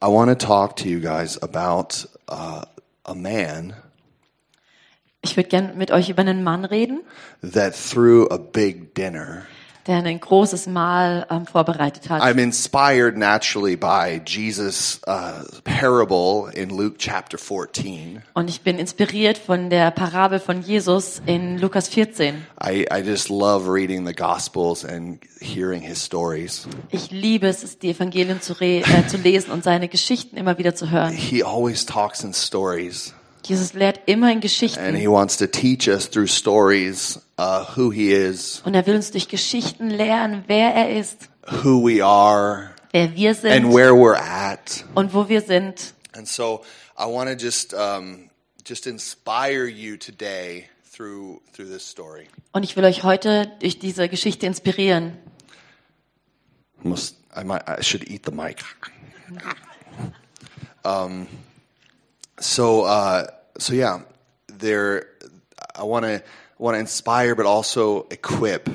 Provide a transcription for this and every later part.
I want to talk to you guys about uh, a man Ich würde gern mit euch über einen Mann reden, that threw a big dinner. Der ein großes Mahl ähm, vorbereitet hat. I'm inspired naturally by Jesus' uh, parable in Luke chapter 14. Und ich bin inspiriert von der Parabel von Jesus in Lukas 14. I, I just love reading the Gospels and hearing his stories. Ich liebe es, die Evangelien zu, äh, zu lesen und seine Geschichten immer wieder zu hören. He always talks in stories, Jesus lehrt immer in and Geschichten. he wants to teach us through stories uh, who he is, Und er will uns durch Geschichten lehren, wer er ist, who we are, wer wir and sind where we're at. und wo wir sind. And so I want to just um, just inspire you today through through this story. Und ich will euch heute durch diese Geschichte inspirieren. Must I might I should eat the mic. Um, so uh, so yeah, there. I want to want to inspire, but also equip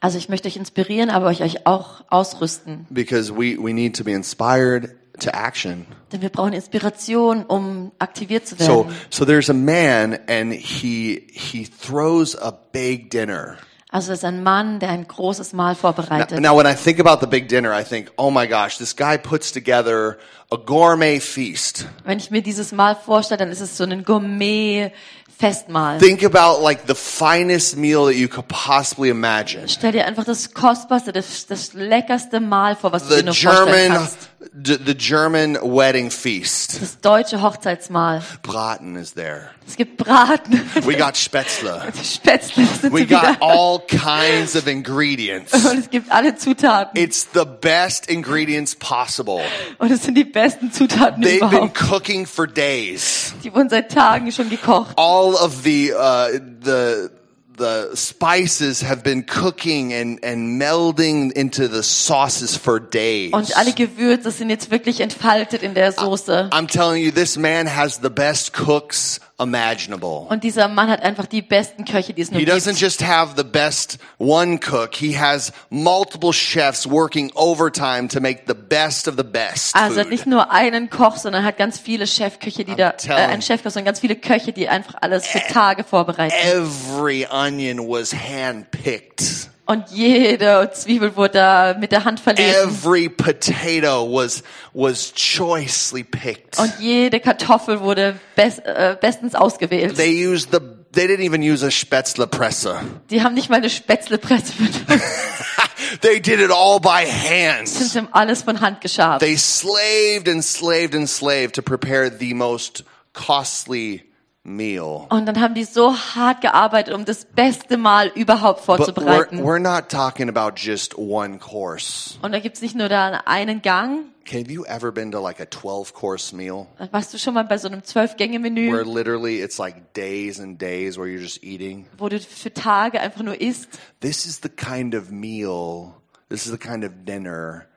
Also ich möchte euch inspirieren, aber euch euch auch ausrüsten. because we we need to be inspired to action. Denn wir brauchen Inspiration, um aktiviert zu So so there's a man, and he he throws a big dinner. Also es ist ein Mann, der ein großes Mahl Now, vorbereitet. now, when I think about the big dinner, I think, oh my gosh, this guy puts together a gourmet feast. Wenn ich mir dieses Mahl vorstelle, dann ist es so ein Gourmet-Festmahl. Think about like the finest meal that you could possibly imagine. Stell dir einfach das kostbarste, das, das leckerste Mahl vor, was du The dir nur vorstellen German, kannst. D- the German wedding feast. Das deutsche Hochzeitsmahl. Braten is there. Es gibt Braten. We got Spätzle. Spätzle sind We sie wieder. got all kinds of ingredients. Und es gibt alle Zutaten. It's the best ingredients possible. Und es sind die besten Zutaten They've been cooking for days. Die wurden seit Tagen schon gekocht. all of the uh, the the spices have been cooking and and melding into the sauces for days. Und alle Gewürze sind jetzt wirklich entfaltet in der Soße. I'm telling you, this man has the best cooks imaginable. Und dieser Mann hat einfach die besten Köche, die es nur He doesn't gibt. just have the best one cook. He has multiple chefs working overtime to make the best of the best. Also hat nicht nur einen Koch, sondern hat ganz viele Chefköche, die da, äh, einen Chefkoch, sondern ganz viele Köche, die einfach alles für Tage vorbereiten. Every onion was handpicked. Und jede Zwiebel wurde da mit der Hand verlesen. Every potato was was choicely picked. Und jede Kartoffel wurde best, äh, bestens ausgewählt. They used the they didn't even use a Spätzle Presse. Die haben nicht mal eine Spätzlepresse benutzt. they did it all by Sie hand. haben alles von Hand geschabt. They slaved and slaved and slaved to prepare the most costly meal. Und dann haben die so hart gearbeitet, um das beste Mahl überhaupt But we're, vorzubereiten. we're not talking about just one course. Und da gibt's nicht nur da einen Gang. Have you ever been to like a 12 course meal Warst du schon mal bei so einem where Zwölf-Gänge-Menü, literally it's like days and days where you're just eating? wo du für Tage einfach nur isst? This is the kind of meal, this is the kind of dinner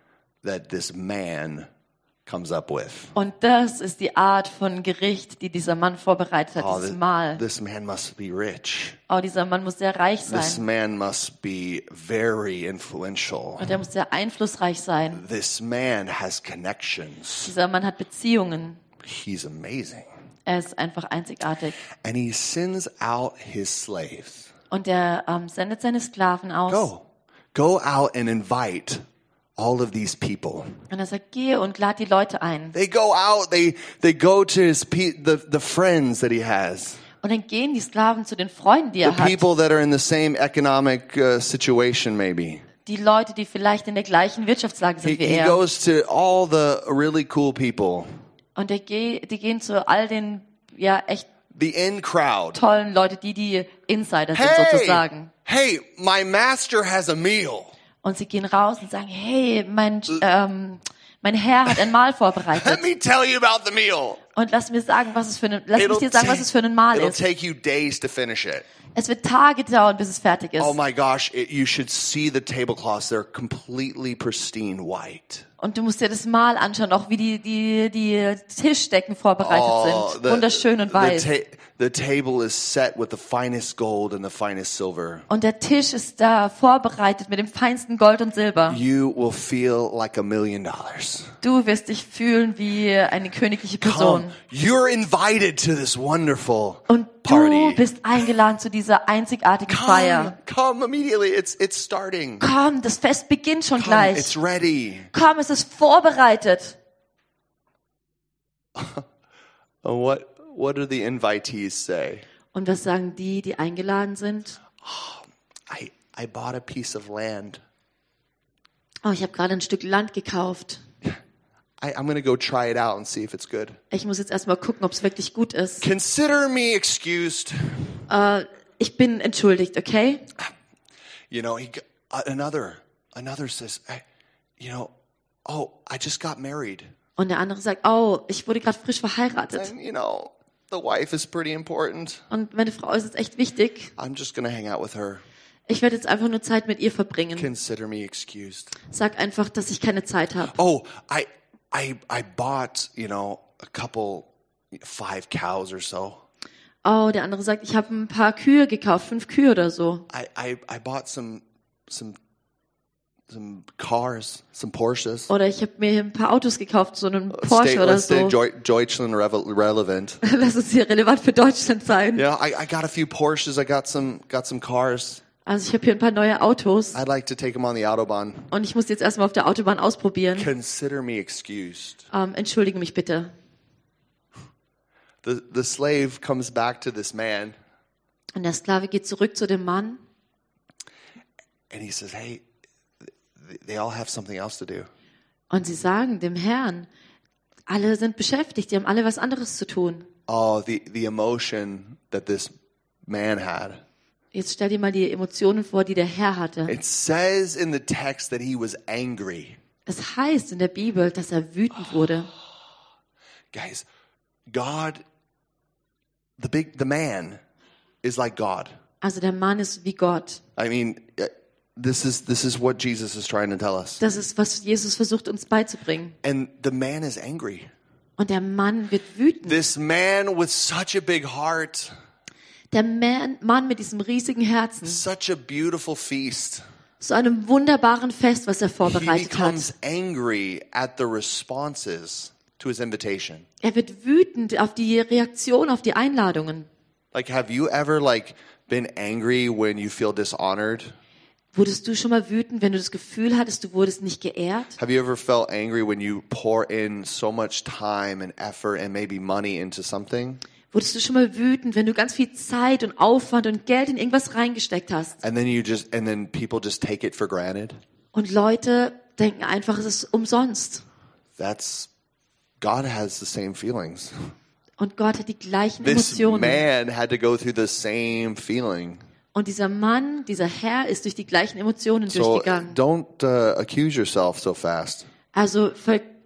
that this man comes up with. Und das ist die Art von Gericht, die dieser Mann vorbereitet hat, Oh, dieses this, Mahl. this man must be rich. Oh, dieser Mann muss sehr reich This sein. man must be very influential. Und er muss sehr einflussreich sein. This man has connections. Dieser Mann hat Beziehungen. He's amazing. Er ist einfach einzigartig. And he sends out his slaves. Und er ähm, sendet seine Sklaven aus. Go. Go out and invite all of these people. Und er sagt, geh und lad die Leute ein. They go out, they they go to his pe- the the friends that he has. Und dann gehen die Sklaven zu den Freunden, die The er hat. people that are in the same economic uh, situation maybe. Die Leute, die vielleicht in der gleichen Wirtschaftslage He, sind wie he er. goes to all the really cool people. Und er geht, die gehen zu all den, ja, echt The in crowd. tollen Leute, die die Insider sind Hey, sozusagen. hey, my master has a meal. Und sie gehen raus und sagen, hey, mein, ähm, mein Herr hat ein Mahl Let vorbereitet. me tell you about the meal. Und lass mir sagen, was es für ein, lass mich dir sagen, was es für ein Mahl it'll ist. take you days to finish it. Es wird Tage dauern, bis es fertig ist. Oh my gosh, it, you should see the tablecloths. They're completely pristine white. Und du musst dir das Mahl anschauen, auch wie die, die, die Tischdecken vorbereitet Oh, sind. Wunderschön und the, weiß. ta- the table is set with the finest gold and the finest silver. Und der Tisch ist da vorbereitet mit dem feinsten Gold und Silber. You will feel like a million dollars. Du wirst dich fühlen wie eine königliche Person. Come, you're invited to this wonderful Und du party. bist eingeladen zu dieser einzigartigen Come, Feier. come immediately. It's it's starting. Komm, das Fest beginnt schon Come, gleich. it's ready. Komm, es ist vorbereitet. What what do the invitees say? Und was sagen die, die eingeladen sind? I I bought a piece of land. Oh, ich habe gerade ein Stück Land gekauft. I, I'm gonna go try it out and see if it's good. Ich muss jetzt erstmal gucken, ob es wirklich gut ist. Consider me excused. Äh, ich bin entschuldigt, okay? You know, he uh, another another says, hey, you know, oh, I just got married. Und der andere sagt, oh, ich wurde gerade frisch verheiratet. And you know, the wife is pretty important. Und meine Frau ist jetzt echt wichtig. I'm just gonna hang out with her. Ich werde jetzt einfach nur Zeit mit ihr verbringen. Consider me excused. Sag einfach, dass ich keine Zeit habe. Oh, I I I bought, you know, a couple five cows or so. Oh, der andere sagt, ich habe ein paar Kühe gekauft, fünf Kühe oder so. I I, I bought some some some cars, some Porsches. Oder ich habe mir ein paar Autos gekauft, so einen Stay, Porsche oder let's stay so. Deu- Deutschland relevant. Lass uns hier relevant für Deutschland sein. Yeah, I, I got a few Porsches. I got some got some cars. Also ich habe hier ein paar neue Autos I'd like to take them on the autobahn. und ich muss jetzt erstmal auf der Autobahn ausprobieren. Consider me excused. Ähm, entschuldige mich bitte. The the slave comes back to this man Und der Sklave geht zurück zu dem Mann and he says, "Hey, th- they all have something else to do. und sie sagen dem Herrn, alle sind beschäftigt, die haben alle was anderes zu tun. Oh, the the emotion that this man had. Jetzt stell dir mal die Emotionen vor, die der Herr hatte. It says in the text that he was angry. Es heißt in der Bibel, dass er wütend wurde. Guys, God, the big the man, is like God. Also der Mann ist wie Gott. I mean, uh, this is this is what Jesus is trying to tell us. Das ist, was Jesus versucht uns beizubringen. And the man is angry. Und der Mann wird wütend. This man with such a big heart, Der Man, Mann mit diesem riesigen Herzen, such a beautiful feast. zu einem wunderbaren Fest, was er vorbereitet hat. becomes angry at the responses to his invitation. Er wird wütend auf die Reaktion auf die Einladungen. Like, have you ever like been angry when you feel dishonored? Wurdest du schon mal wütend, wenn du das Gefühl hattest, du wurdest nicht geehrt? Have you ever felt angry when you pour in so much time and effort and maybe money into something? Wurdest du schon mal wütend, wenn du ganz viel Zeit und Aufwand und Geld in irgendwas reingesteckt hast? And then you just, and then people just take it for granted? Und Leute denken einfach, es ist umsonst. That's, God has the same feelings. Und Gott hat die gleichen This Emotionen. man had to go through the same feeling. Und dieser Mann, dieser Herr ist durch die gleichen Emotionen So durchgegangen. don't uh, accuse yourself so fast. Also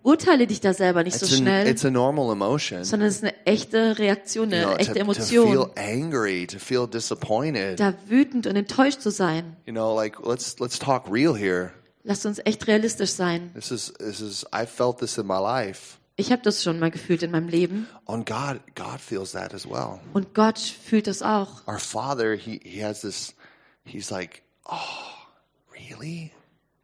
verurteile dich da selber nicht so It's, an, schnell, it's a normal emotion. sondern es ist eine echte Reaktion, eine You know, echte to, to Emotion. feel angry, to feel disappointed. Da wütend und enttäuscht zu sein. You know, like let's let's talk real here. Lasst uns echt realistisch sein. This is this is I felt this in my life. Ich habe das schon mal gefühlt in meinem Leben. And God God feels that as well. Und Gott fühlt das auch. Our Father, he he has this he's like, "Oh, really?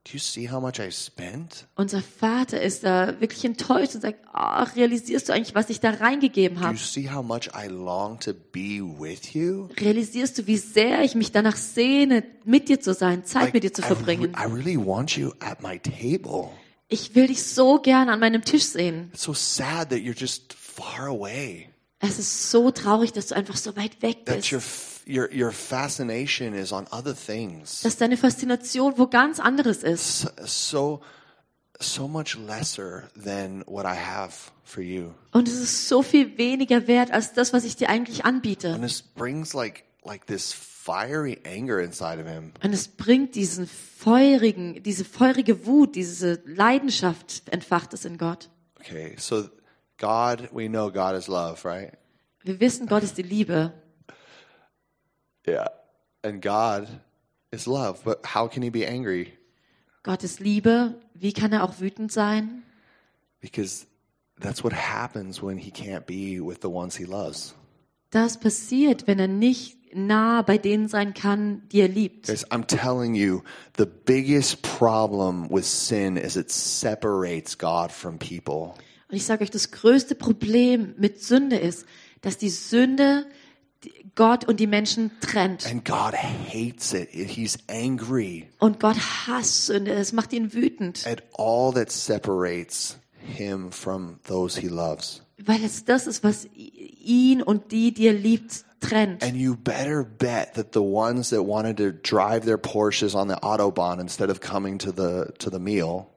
Do you see how much I spent? Unser Vater ist da wirklich enttäuscht und sagt, ach, realisierst du eigentlich, was ich da reingegeben Do you habe? see how much I long to be with you?" Realisierst du, wie sehr ich mich danach sehne, mit dir zu sein, Zeit mit dir zu I, re- verbringen? I really want you at my table. Ich will dich so gern an meinem Tisch sehen. It's so sad that you're just far away. Es ist so traurig, dass du einfach so weit weg That bist. your f- your your fascination is on other things. Dass deine Faszination wo ganz anderes ist. so so, much lesser than what I have for you. Und es ist so viel weniger wert als das, was ich dir eigentlich anbiete. And this brings like like this fiery anger inside of him. Und es bringt diesen feurigen, diese feurige Wut, diese Leidenschaft entfacht es in Gott. Okay, so God, we know God is love, right? Wir wissen, Gott ist die Liebe. Yeah. And God is love, but how can he be angry? Gott ist Liebe. Wie kann er auch wütend sein? Because that's what happens when he can't be with the ones he loves. Das passiert, wenn er nicht nah bei denen sein kann, die er liebt. Guys, I'm telling you, the biggest problem with sin is it separates God from people. Und ich sage euch, das größte Problem mit Sünde ist, dass die Sünde Gott und die Menschen trennt. And God hates it. He's angry Und Gott hasst Sünde. Es macht ihn wütend, at all that separates him from those he loves. weil es das ist, was ihn und die, die er liebt, trennt. And you better bet that the ones that wanted to drive their Porsches on the Autobahn instead of coming to the to the meal,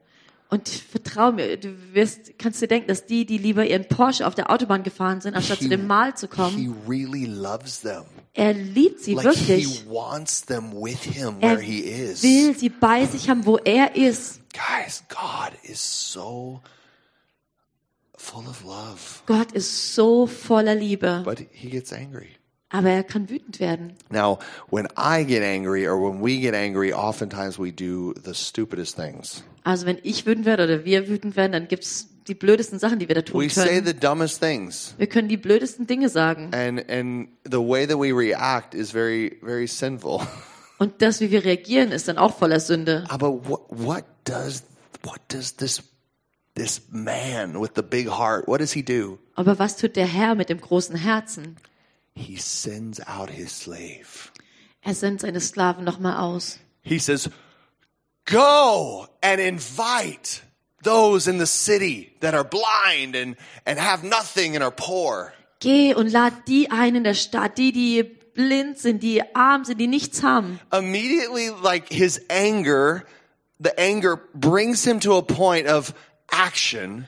Und vertrau mir, du wirst, kannst dir denken, dass die, die lieber ihren Porsche auf der Autobahn gefahren sind, anstatt zu dem Mahl zu he kommen, really loves them. er liebt sie Like he wirklich. wants them with him Er where he is. will sie bei sich haben, wo er ist. Guys, God is so full of love, Gott ist so voller Liebe, but he gets angry. aber er kann wütend werden. Now, when I get angry or when we get angry, oftentimes we do the stupidest things. Also wenn ich wütend werde oder wir wütend werden, dann gibt's die blödesten Sachen, die wir da tun We say können. the dumbest things. Wir können die blödesten Dinge sagen. And and the way that we react is very very sinful. Und das, wie wir reagieren, ist dann auch voller Sünde. Aber what what does what does this this man with the big heart, what does he do? Aber was tut der Herr mit dem großen Herzen? He sends out his slave. Er sendet seine Sklaven nochmal aus. He says, Go and invite those in the city that are blind and, and have nothing and are poor. Geh und lad die ein in der Stadt, die, die blind sind, die arm sind, die nichts haben. Immediately, like his anger, the anger brings him to a point of action.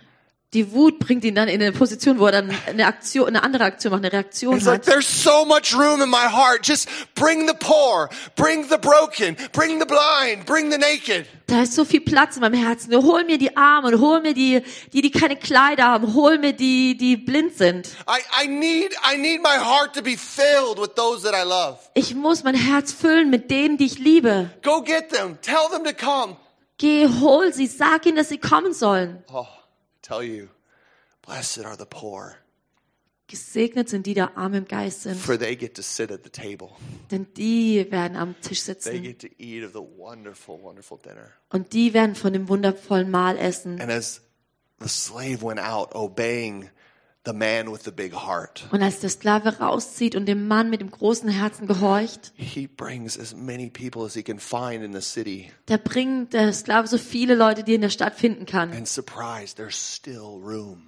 Die Wut bringt ihn dann in eine Position, wo er dann eine Aktion, eine andere Aktion macht, eine Reaktion like, hat. there's so much room in my heart. Just bring the poor, bring the broken, bring the blind, bring the naked. Da ist so viel Platz in meinem Herzen. Hol mir die Armen, hol mir die, die, die keine Kleider haben, hol mir die, die blind sind. I, I need, I need my heart to be filled with those that I love. Ich muss mein Herz füllen mit denen, die ich liebe. Go get them. Tell them to come. Geh, hol sie, sag ihnen, dass sie kommen sollen. Oh, tell you, blessed are the poor, Gesegnet sind die, die arm im Geist sind, for they get to sit at the table. denn die werden am Tisch sitzen. They get to eat of the wonderful, wonderful dinner. und die werden von dem wundervollen Mahl essen. And as the slave went out, obeying the man with the big heart, Und als der Sklave rauszieht und dem Mann mit dem großen Herzen gehorcht, he brings as many people as he can find in the city. da bringt der Sklave so viele Leute, die er in der Stadt finden kann. And surprise, there's still room.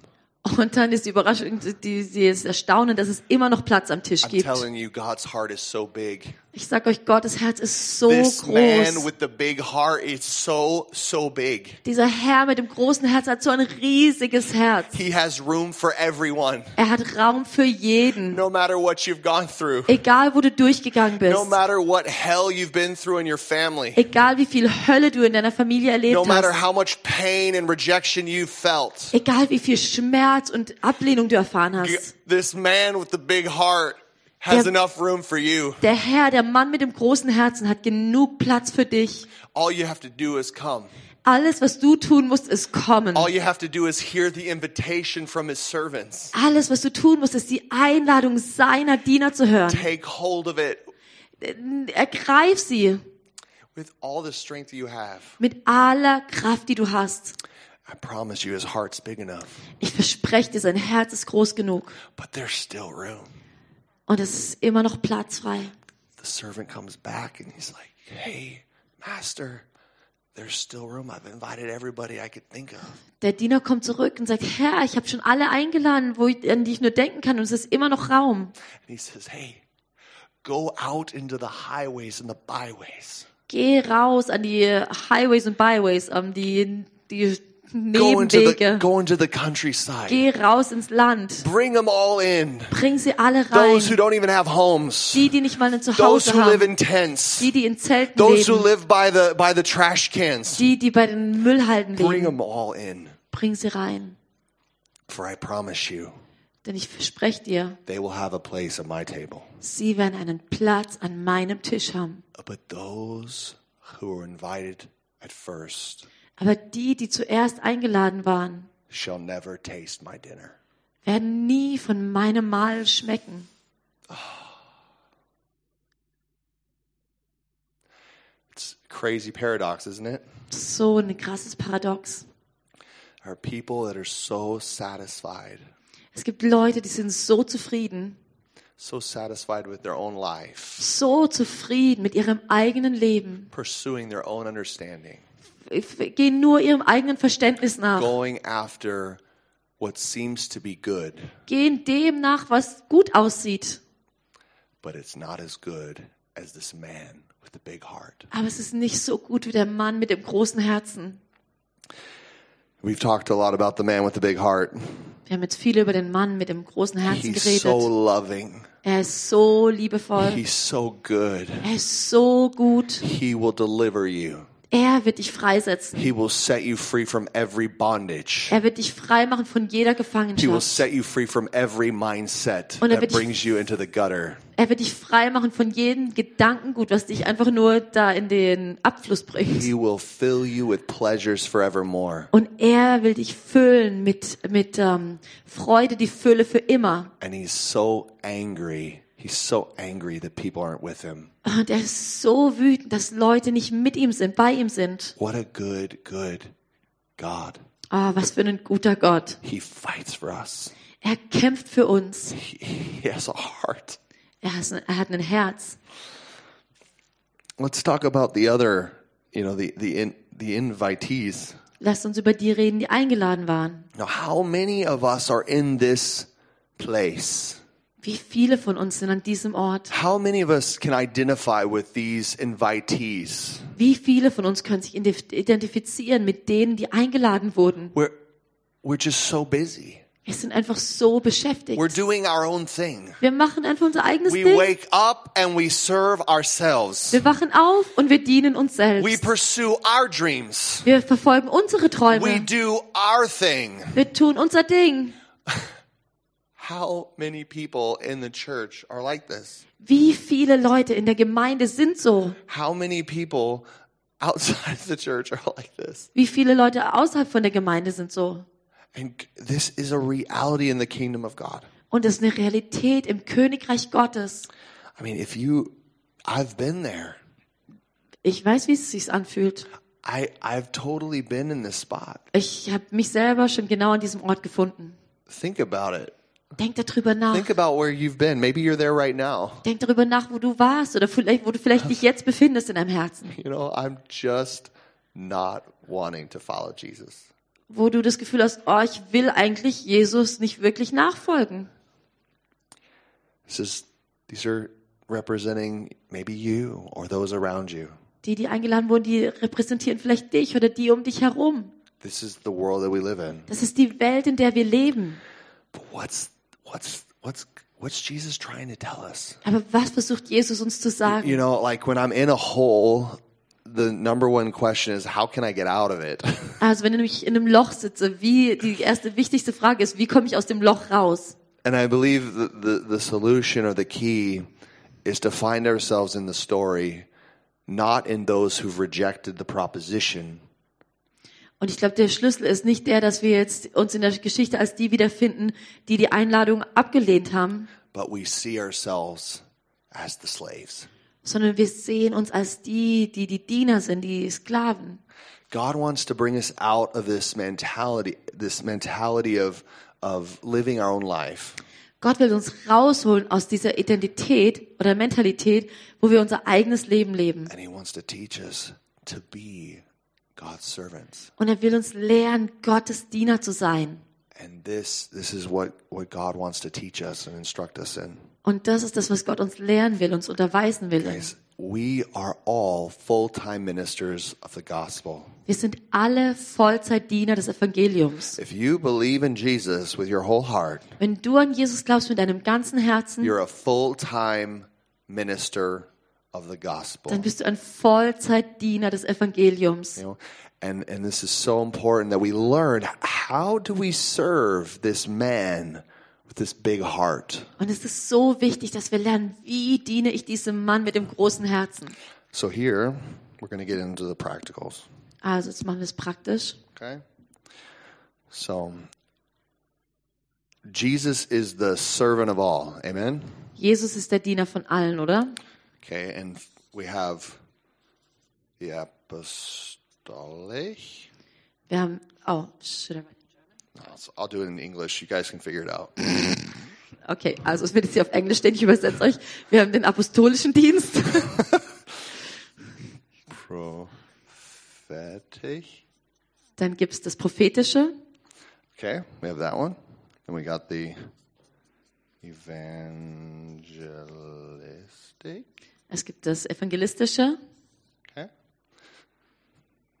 Und dann ist die Überraschung, die, die ist Erstaunen, dass es immer noch Platz am Tisch I'm gibt. telling you, God's heart is so big. Ich sag euch, Gottes Herz ist so This man groß. with the big heart is so, so big. Dieser Herr mit dem großen Herz hat so ein riesiges Herz. He has room for everyone, Er hat Raum für jeden. no matter what you've gone through. Egal, wo du durchgegangen bist. No matter what hell you've been through in your family. Egal, wie viel Hölle du in deiner Familie erlebt No matter hast. how much pain and rejection you've felt. Egal, wie viel Schmerz und Ablehnung du erfahren You- hast. This man with the big heart has Der- enough room for you. Der Herr, der Mann mit dem großen Herzen, hat genug Platz für dich. All you have to do is come. Alles, was du tun musst, ist kommen. All you have to do is hear the invitation from his servants. Alles, was du tun musst, ist die Einladung seiner Diener zu hören. Take hold of it Ergreif sie with all the strength you have. mit aller Kraft, die du hast. I promise you, his heart's big enough. Ich verspreche dir, sein Herz ist groß genug. But there's still room. Und es ist immer noch Platz frei. The servant comes back and he's like, Hey, master, there's still room. I've invited everybody I could think of. Der Diener kommt zurück und sagt, Herr, ich habe schon alle eingeladen, wo ich, an die ich nur denken kann. Und es ist immer noch Raum. And he says, Hey, go out into the highways and the byways. Geh raus an die Highways und Byways, ähm, die, die Go into the, go into the countryside. Geh raus ins Land. Bring them all in. Bring sie alle Those who rein. don't even have homes. Die, die nicht mal ein Those Zuhause who live haben. in tents. Die, die in Zelten Those who leben. live by the, by the trash cans. Die, die bei den Müllhalden Bring leben. them all in. Bring sie rein. For I promise you, Denn ich verspreche dir, they will have a place at my table. sie werden einen Platz an meinem Tisch haben. But those who are invited at first Aber die, die zuerst eingeladen waren, shall never taste my dinner. werden nie von meinem Mahl schmecken. It's a crazy paradox, isn't it? So ein krasses Paradox. There are people that are so satisfied, Es gibt Leute, die sind so zufrieden, so satisfied with their own life, so zufrieden mit ihrem eigenen Leben, pursuing their own understanding, gehen nur ihrem eigenen Verständnis nach, going after what seems to be good, gehen dem nach, was gut aussieht. but it's not as good as this man with the big heart. Aber es ist nicht so gut wie der Mann mit dem großen Herzen. We've talked a lot about the man with the big heart. Wir haben jetzt viel über den Mann mit dem großen Herzen He's geredet. so loving. Er ist so liebevoll. He's so good. Er ist so gut. He will deliver you. Er wird dich freisetzen. He will set you free from every bondage. Er wird dich frei machen von jeder He will Gefangenschaft. set you free from every mindset er that wird dich- brings you into the gutter. Er wird dich frei machen von jedem Gedankengut, was dich einfach nur da in den Abfluss bringt. He will fill you with pleasures forevermore. Und er will dich füllen mit, mit ähm, Freude, die Fülle für immer. And he's so angry. He's so angry that people aren't with him. Und er ist so wütend, dass Leute nicht mit ihm sind, bei ihm sind. What a good, good God. Ah, was für ein guter Gott. He fights for us. Er kämpft für uns. He, he has a heart. Er, has, er hat ein Herz. Let's talk about the other, you know, the the in, the invitees. Lasst uns über die reden, die eingeladen waren. Now, how many of us are in this place? Wie viele von uns sind an diesem Ort? How many of us can identify with these invitees? Wie viele von uns können sich ident- identifizieren mit denen, die eingeladen wurden? We're we're just so busy. Wir sind einfach so beschäftigt. We're doing our own thing. Wir machen einfach unser eigenes We Ding. wake up and we serve ourselves. Wir wachen auf und wir dienen uns We selbst. pursue our dreams. Wir verfolgen unsere We Träume. do our thing. Wir tun unser Ding. Wie viele Leute in der Gemeinde sind so? How many people outside of the church are like this? Wie viele Leute außerhalb von der Gemeinde sind so? And this is a reality in the kingdom of God. Und das ist eine Realität im Königreich Gottes. I mean, if you, I've been there. Ich weiß, wie es sich anfühlt. I, I've totally been in this spot. Ich habe mich selber schon genau an diesem Ort gefunden. Think about it. Denk darüber nach. Think about where you've been. Maybe you're there right now. Denk darüber nach, wo du warst oder vielleicht, wo du vielleicht dich jetzt befindest in deinem Herzen. You know, I'm just not wanting to follow Jesus. Wo du das Gefühl hast, oh, ich will eigentlich Jesus nicht wirklich nachfolgen. This is, these are representing maybe you or those around you. Die, die eingeladen wurden, die repräsentieren vielleicht dich oder die um dich herum. This is the world that we live in. Das ist die Welt, in der wir leben. But what's, what's, what's, what's Jesus trying to tell us? Aber was versucht Jesus uns zu sagen? You know, like when I'm in a hole, the number one question is, how can I get out of it? Also wenn ich in einem Loch sitze, wie die erste wichtigste Frage ist, wie komme ich aus dem Loch raus? And I believe the, the, the solution or the key is to find ourselves in the story, not in those who've rejected the proposition, Und ich glaube, der Schlüssel ist nicht der, dass wir jetzt uns in der Geschichte als die wiederfinden, die die Einladung abgelehnt haben, but we see ourselves as the slaves. sondern wir sehen uns als die, die die Diener sind, die Sklaven. God wants to bring us out of this mentality, this mentality of, of living our own life. Gott will uns rausholen aus dieser Identität oder Mentalität, wo wir unser eigenes Leben leben. And He wants to teach us to be. Und er will uns lehren, Gottes Diener zu sein. And this, this is what, what God wants to teach us and instruct us in. Und das ist das, was Gott uns lehren will, uns unterweisen will. Guys, we are all full-time ministers of the gospel. Wir sind alle Vollzeitdiener des Evangeliums. If you believe in Jesus with your whole heart, Wenn du an Jesus glaubst mit deinem ganzen Herzen, you're a full-time minister. Dann bist du ein Vollzeitdiener des Evangeliums. You know, And, and this is so important that we learn how do we serve this man with this big heart. Und es ist so wichtig, dass wir lernen, wie diene ich diesem Mann mit dem großen Herzen. So here, we're going to get into the practicals. Also jetzt machen wir es praktisch. Okay? So, Jesus is the servant of all. Amen? Jesus ist der Diener von allen, oder? Okay, and we have the apostolic. Wir haben, oh, should I write it? No, so I'll do it in English. You guys can figure it out. Okay, also es wird jetzt hier auf Englisch stehen, ich übersetze euch. Wir haben den apostolischen Dienst, Prophetic. dann gibt's das prophetische, Okay, we have that one. And we got the evangelistic. es gibt das evangelistische, Okay.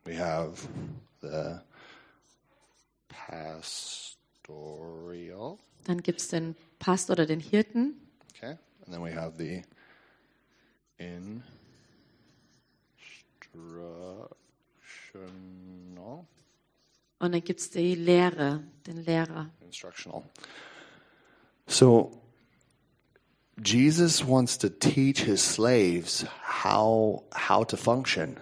We have the pastoral. dann gibt's den Pastor oder den Hirten, Okay. And then we have the instructional. und dann gibt's die Lehre, den Lehrer. Instructional. So Jesus wants to teach his slaves how how to function.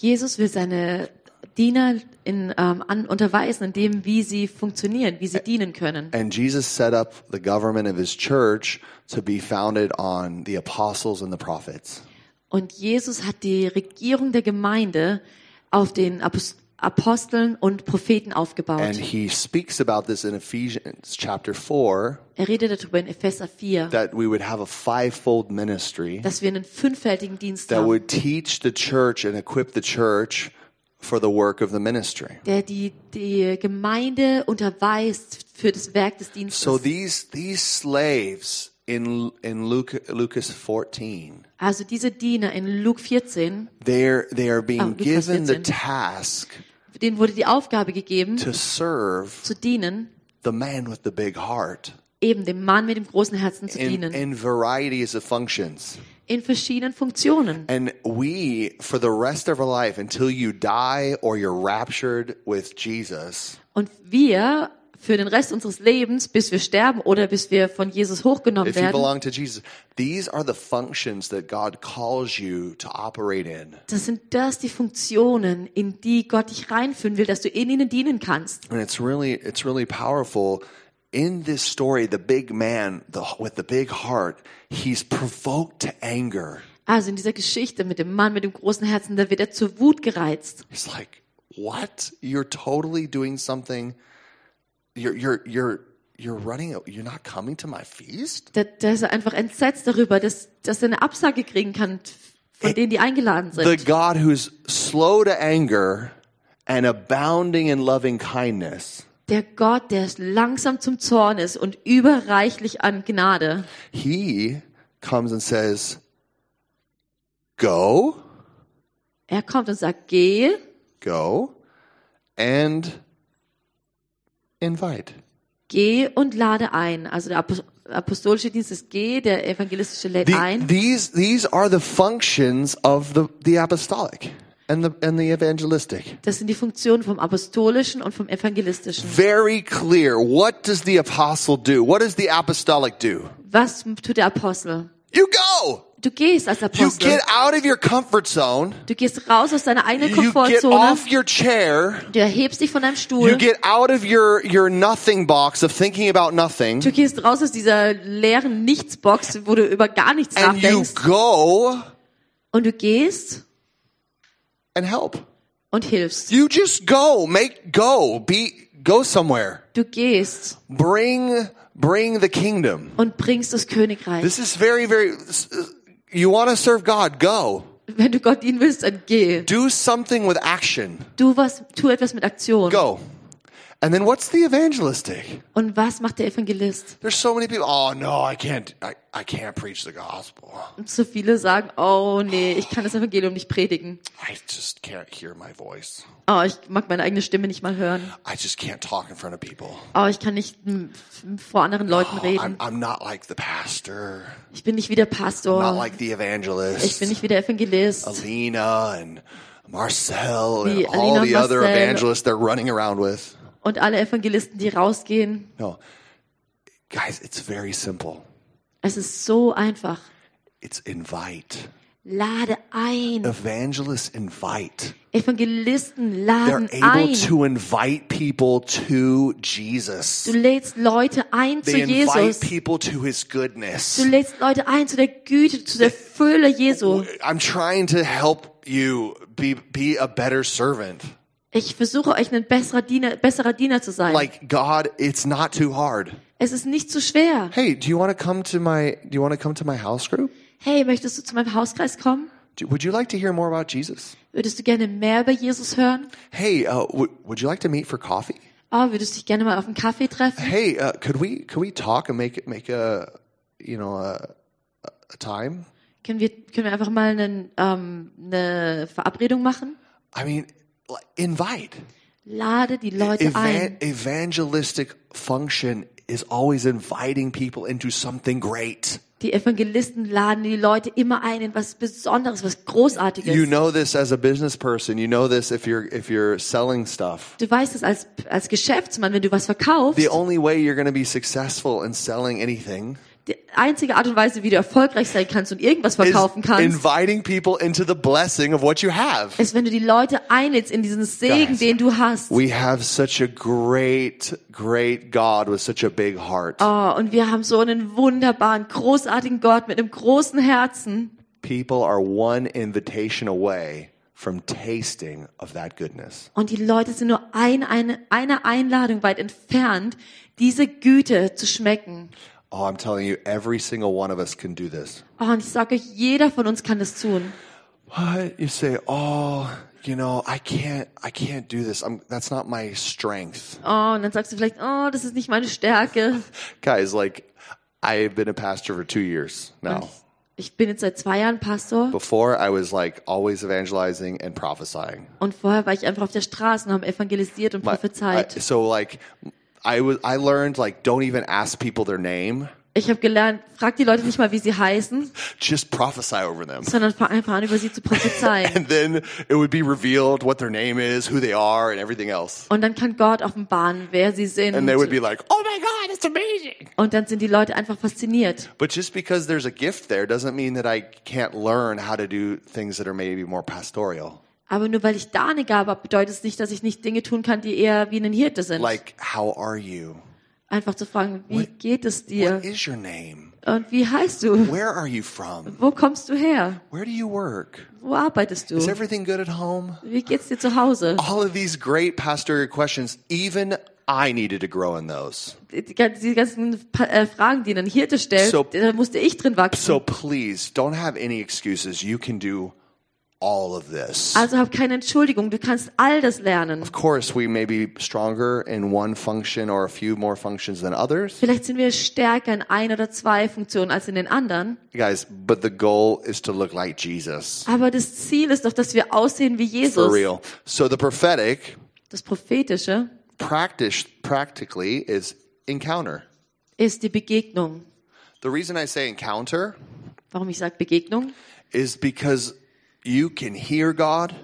Jesus will seine Diener in, ähm, an, unterweisen, in dem, wie sie funktionieren, wie sie dienen können. And Jesus set up the government of his church to be founded on the apostles and the prophets. Und Jesus hat die Regierung der Gemeinde auf den Apos- Aposteln und Propheten aufgebaut. And he speaks about this in Ephesians chapter 4 Er redet darüber in Epheser 4, that we would have a fivefold ministry dass wir einen fünffältigen Dienst that haben, would teach the church and equip the church for the work of the ministry. der die, die Gemeinde unterweist für das Werk des Dienstes. So these these slaves in in Luke, Lucas 14 also diese Diener in Luke 14, they're they are being Oh, given the 14. task denen wurde die Aufgabe gegeben, to serve zu dienen, the man with the big heart eben dem Mann mit dem großen Herzen zu in, dienen, in varieties of functions. in verschiedenen Funktionen. And we, for the rest of our life, until you die or you're raptured with Jesus, Und wir für den Rest unseres Lebens, bis wir sterben oder bis wir von Jesus hochgenommen if you werden, belong to Jesus, these are the functions that God calls you to operate in. das sind das die Funktionen, in die Gott dich reinführen will, dass du in ihnen dienen kannst. And it's really, it's really powerful. In this story, the big man the, with the big heart, he's provoked to anger. Also in dieser Geschichte mit dem Mann mit dem großen Herzen, da wird er zur Wut gereizt. He's like, "What? You're totally doing something. You're, you're, you're, you're running. You're not coming to my feast." Da, da ist einfach entsetzt darüber, dass, dass er eine Absage kriegen kann von denen, die eingeladen the sind. God who's slow to anger and abounding in loving kindness, Der Gott, der langsam zum Zorn ist und überreichlich an Gnade, he comes and says, Go, er kommt und sagt, geh go, and invite. Geh und lade ein. Also der Apos- apostolische Dienst ist geh, der evangelistische lädt The- ein. these, these are the functions of the, the apostolic and the, and the evangelistic. Das sind die Funktionen vom apostolischen und vom evangelistischen. Very clear. What does the apostle do? What does the apostolic do? Was tut der Apostel? You go! Du gehst als You Apostel. get out of your comfort zone. Du gehst raus aus deiner eigenen You get Komfortzone. off your chair. Du erhebst dich von deinem You Stuhl. get out of your, your nothing box of thinking about nothing. Du gehst raus aus dieser leeren Nichtsbox, wo du über gar nichts And you nachdenkst. go Und du gehst and help. und hilfst. You just go. Make go. Be go somewhere. Du gehst Bring bring the kingdom. und bringst das Königreich. This is very very you want to serve God, go. Wenn du Gott dienen willst, dann geh. Do something with action. Du was, tu etwas mit Aktion. Go. And then what's the evangelistic? Und was macht der Evangelist? There's so many people, oh no, I can't I, I can't preach the gospel. Und so viele sagen, oh nee, ich kann das Evangelium nicht predigen. I just can't hear my voice. Oh, ich mag meine eigene Stimme nicht mal hören. I just can't talk in front of people. Oh, ich kann nicht vor anderen Leuten I'm, reden. I'm not like the pastor. Ich bin nicht wie der Not Pastor. like the Ich evangelist. bin nicht wie der Evangelist. Alina and Marcel and all the other Marcel. evangelists they're running around with. Und alle Evangelisten, die rausgehen. No. Guys, it's very simple. Es ist so einfach. It's invite. Lade ein. Evangelists invite. Evangelisten They're laden able ein. to invite people to Jesus. Du lädst Leute ein zu They invite Jesus. people to his goodness. Du lädst Leute ein zu der Güte, zu der Fülle Jesu. I'm trying to help you be be a better servant. Ich versuche euch ein besserer Diener, besserer Diener zu sein. Like God, it's not too hard. Es ist nicht zu schwer. Hey, do you want to come to my do you want to come to my house group? Hey, möchtest du zu meinem Hauskreis kommen? Do, would you like to hear more about Jesus? Würdest du gerne mehr über Jesus hören? Hey, uh, would you like to meet for coffee? Oh, würdest du dich gerne mal auf einen Kaffee treffen? Hey, uh, could we could we talk and make make a you know a, a time? Können wir, können wir einfach mal einen, ähm, eine Verabredung machen? I mean, invite. Lade die Leute Evan- ein. evangelistic function is always inviting people into something great. Die Evangelisten laden die Leute immer ein in was Besonderes, was Großartiges. You know this as a business person. You know this if you're if you're selling stuff. du weißt es als, als Geschäftsmann, wenn du was verkaufst, The only way you're going to be successful in selling anything einzige Art und Weise, wie du erfolgreich sein kannst und irgendwas verkaufen kannst, inviting people into the blessing of what you have. ist, wenn du die Leute einlädst in diesen Segen, Guys, den du hast. We have such a great, great God with such a big heart. Oh, und wir haben so einen wunderbaren, großartigen Gott mit einem großen Herzen. People are one invitation away from tasting of that goodness. Und die Leute sind nur ein, eine, eine Einladung weit entfernt, diese Güte zu schmecken. Oh, I'm telling you, every single one of us can do this. Oh, und ich sage euch, jeder von uns kann das tun. What you say? Oh, you know, I can't, I can't do this. I'm, that's not my strength, Oh, und dann sagst du vielleicht, oh, das ist nicht meine Stärke. guys. Like, I've been a pastor for two years now. Ich bin jetzt seit zwei Jahren Pastor Before, I was like always evangelizing and prophesying. und vorher war ich einfach auf der Straße und habe evangelisiert und My- prophezeit. I- so like, I was, I learned like, don't even ask people their name. Ich habe gelernt, frag die Leute nicht mal, wie sie heißen, Just prophesy over them. sondern fang einfach an, über sie zu prophezeien. And then it would be revealed what their name is, who they are, and everything else. Und dann kann Gott offenbaren, wer sie sind. And they would be like, oh my God, it's amazing. Und dann sind die Leute einfach fasziniert. But just because there's a gift there doesn't mean that I can't learn how to do things that are maybe more pastoral. Aber nur weil ich da eine Gabe habe, bedeutet es nicht, dass ich nicht Dinge tun kann, die eher wie ein Hirte sind. Like, how are you? Einfach zu fragen, wie geht es dir? What is your name? Und wie heißt du? Where are you from? Wo kommst du her? Where do you work? Wo arbeitest du? Is everything good at home? Wie geht's dir zu Hause? All of these great pastoral questions, even I needed to grow in those. Die, gan- die ganzen äh, Fragen, die ein Hirte stellt, So- da musste ich drin wachsen. So please don't have any excuses. You can do all of this. Also hab keine Entschuldigung, du kannst all das lernen. Of course, we may be stronger in one function or a few more functions than others. Vielleicht sind wir stärker in ein oder zwei Funktionen als in den anderen. Guys, but the goal is to look like Jesus. Aber das Ziel ist doch, dass wir aussehen wie For Jesus. real. So the prophetic Das Prophetische practice practically is encounter. ist die Begegnung. The reason I say encounter Warum ich sage Begegnung? is because you can hear God,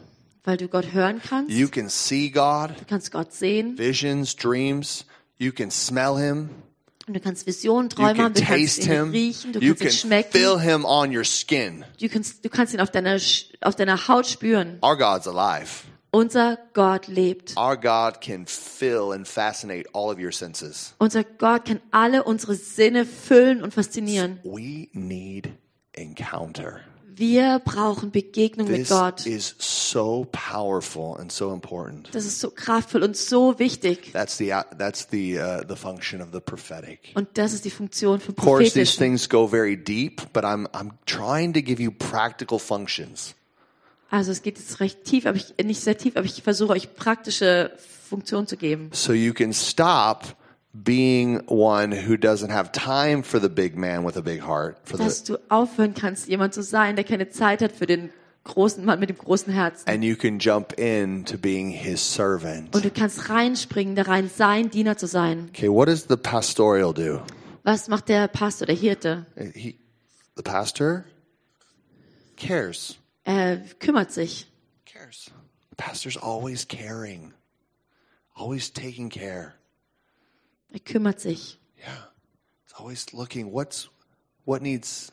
Weil du Gott hören kannst. you can see God, Du kannst Gott sehen. visions, dreams, you can smell him, Und du kannst Visionen, Träume haben. Du kannst ihn him, riechen. Du you kannst ihn schmecken. feel him on your skin. Du kannst, du kannst ihn auf deiner, auf deiner Haut spüren. Our God's alive. Unser Gott lebt. Our God can fill and fascinate all of your senses. Unser Gott kann alle unsere Sinne füllen und faszinieren. We need encounter. Wir brauchen Begegnung mit This Gott. is so powerful and so important. Das ist so kraftvoll und so wichtig. That's the that's the uh, the function of the prophetic. Und das ist die Funktion von Of course, these things go very deep, but I'm I'm trying to give you practical functions. Also es geht jetzt recht tief, aber ich, nicht sehr tief, aber ich versuche euch praktische Funktionen zu geben. So you can stop being one who doesn't have time for the big man with a big heart, for the Dass du aufhören kannst, jemand zu sein, der keine Zeit hat für den großen Mann mit dem großen Herzen. and you can jump into being his servant. Und du kannst reinspringen, da rein sein, Diener zu sein. Okay, what does the pastoral do? Was macht der Pastor, der Hirte? He, the pastor cares. Er kümmert sich. cares. The pastor's always caring, always taking care. Er kümmert sich. Yeah, he's always looking. What's what needs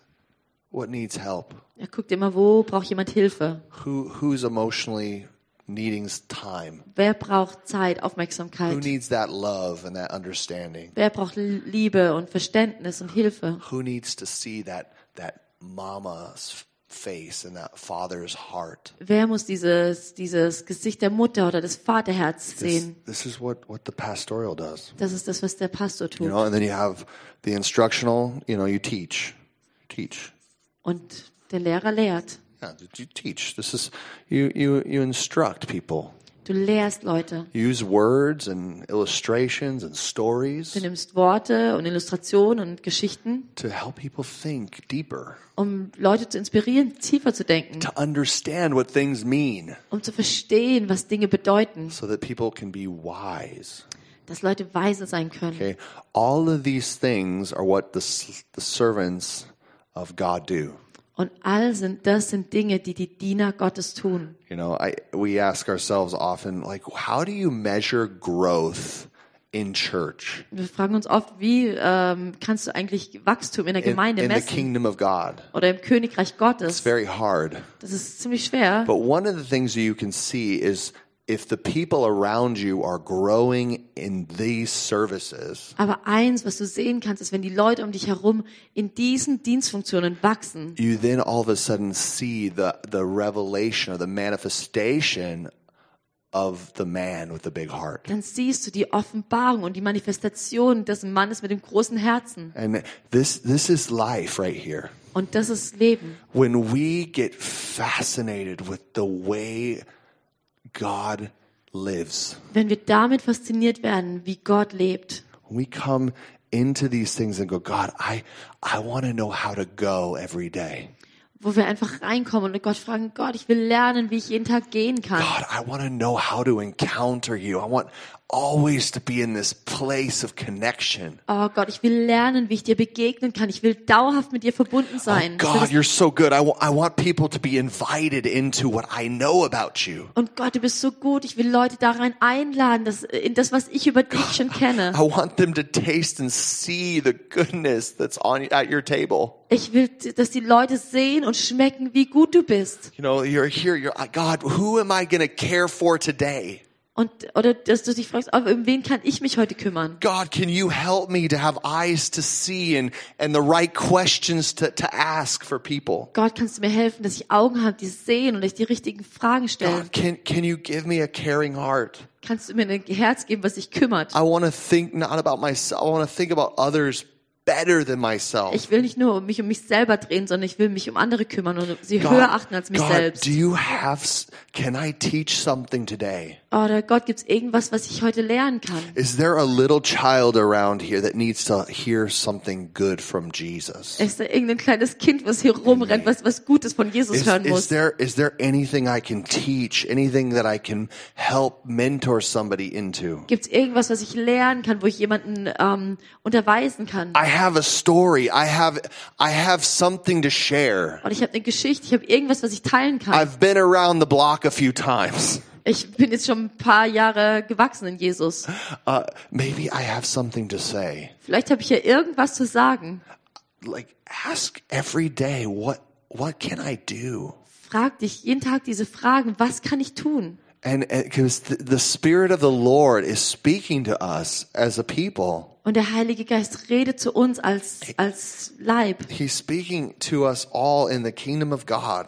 what needs help? Er guckt immer, wo braucht jemand Hilfe? Who who's emotionally needing time? Wer braucht Zeit, Who Aufmerksamkeit? needs that love and that understanding? Wer braucht Liebe und Verständnis und Hilfe? Who needs to see that that mama's face and that father's heart? Wer muss dieses, dieses Gesicht der Mutter oder des Vaterherz This, sehen? this is what what the pastoral does. Das ist das, was der Pastor You tut. know, and then you have the instructional. You know, you teach, teach. Und der Lehrer lehrt. Yeah, you teach. This is you you you instruct people. Du lehrst Leute. You use words and illustrations and stories Du nimmst Worte und Illustrationen und Geschichten, to help people think deeper, um Leute zu inspirieren, tiefer zu denken, to understand what things mean, um zu verstehen, was Dinge bedeuten, so that people can be wise. dass Leute weise sein können. Okay, all of these things are what the the servants of God do. Und all sind, das sind Dinge, die die Diener Gottes tun. You know, I we ask ourselves often, like, how do you measure growth in church, Wir fragen uns oft, wie ähm, kannst du eigentlich Wachstum in der in, Gemeinde in the messen kingdom of God? oder im Königreich It's Gottes? very hard. Das ist ziemlich schwer. But one of the things that you can see is if the people around you are growing in these services, Aber eins, was du sehen kannst, ist, wenn die Leute um dich herum in diesen Dienstfunktionen wachsen, you then all of a sudden see the, the revelation or the manifestation of the man with the big heart. dann siehst du die Offenbarung und die Manifestation des Mannes mit dem großen Herzen. And this this is life right here. Und das ist Leben. When we get fascinated with the way God lives, Wenn wir damit fasziniert werden, wie Gott lebt, when we come into these things and go, God, I I want to know how to go every day. wo wir einfach reinkommen und Gott fragen, Gott, ich will lernen, wie ich jeden Tag gehen kann. God, I want to know how to encounter you. I want always to be in this place of connection. Oh Gott, ich will lernen, wie ich dir begegnen kann. Ich will dauerhaft mit dir verbunden Oh sein. Will God, you're so good. I I want people to be invited into what I know about you. und Gott, du bist so gut. Ich will Leute da rein einladen, das, in das, was ich über dich schon kenne. I want them to taste and see the goodness that's on at your table. Ich will, dass die Leute sehen und schmecken, wie gut du bist. You know, you're here. You're God. Who am I going to care for today? Und, oder, dass du dich fragst, um wen kann ich mich heute kümmern? God, can you help me to have eyes to see and and the right questions to to ask for people? Gott, kannst du mir helfen, dass ich Augen habe, die sehen und ich die richtigen Fragen stelle? God, can can you give me a caring heart? Kannst du mir ein Herz geben, was sich kümmert? I want to think not about myself. I want to think about others better than myself. Ich will nicht nur um mich um mich selber drehen, sondern ich will mich um andere kümmern und sie höher achten als mich God, selbst. do you have? Can I teach something today? Oder Gott, gibt's irgendwas, was ich heute lernen kann? Is there a little child around here that needs to hear something good from Jesus? Ist da irgendein kleines Kind, was hier rumrennt, was was Gutes von Jesus Is, hören is muss? there is there anything I can teach? Anything that I can help mentor somebody into? Gibt's irgendwas, was ich lernen kann, wo ich jemanden ähm, unterweisen kann? I have a story. I have I have something to share. Und ich habe eine Geschichte, ich habe irgendwas, was ich teilen kann. I've been around the block a few times. Ich bin jetzt schon ein paar Jahre gewachsen in Jesus. Uh, maybe I have something to say. Vielleicht habe ich ja irgendwas zu sagen. Like ask every day what what can I do? Frag dich jeden Tag diese Fragen, was kann ich tun? And because the, the spirit of the Lord is speaking to us as a people. Und der Heilige Geist redet zu uns als, als Leib. He's speaking to us all in the kingdom of God.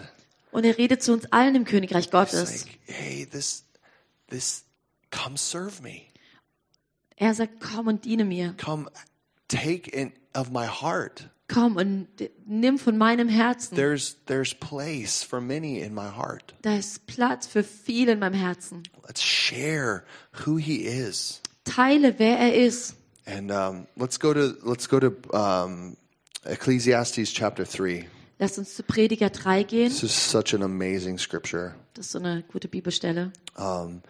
Und er redet zu uns allen im Königreich Gottes. like, hey, this this come serve me. Er sagt, komm und diene mir. Come take in of my heart. Komm und nimm von meinem Herzen. There's there's place for many in my heart. Da ist Platz für viele in meinem Herzen. Let's share who he is. Teile, wer er ist. And um, let's go to let's go to um, Ecclesiastes chapter three. Lass uns zu Prediger 3 gehen. This is such an amazing scripture. Das ist so eine gute Bibelstelle. Um,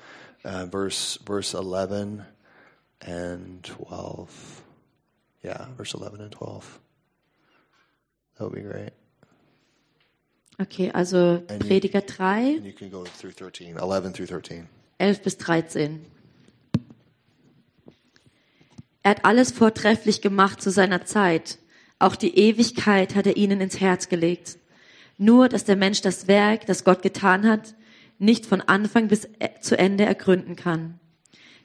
uh, verse verse eleven and twelve. Yeah, verse eleven and twelve. That would be great. Okay, also you- Prediger 3, And you can go through 13, 11 through 13. 11 bis 13. Er hat alles vortrefflich gemacht zu seiner Zeit. Auch die Ewigkeit hat er ihnen ins Herz gelegt. Nur, dass der Mensch das Werk, das Gott getan hat, nicht von Anfang bis e- zu Ende ergründen kann.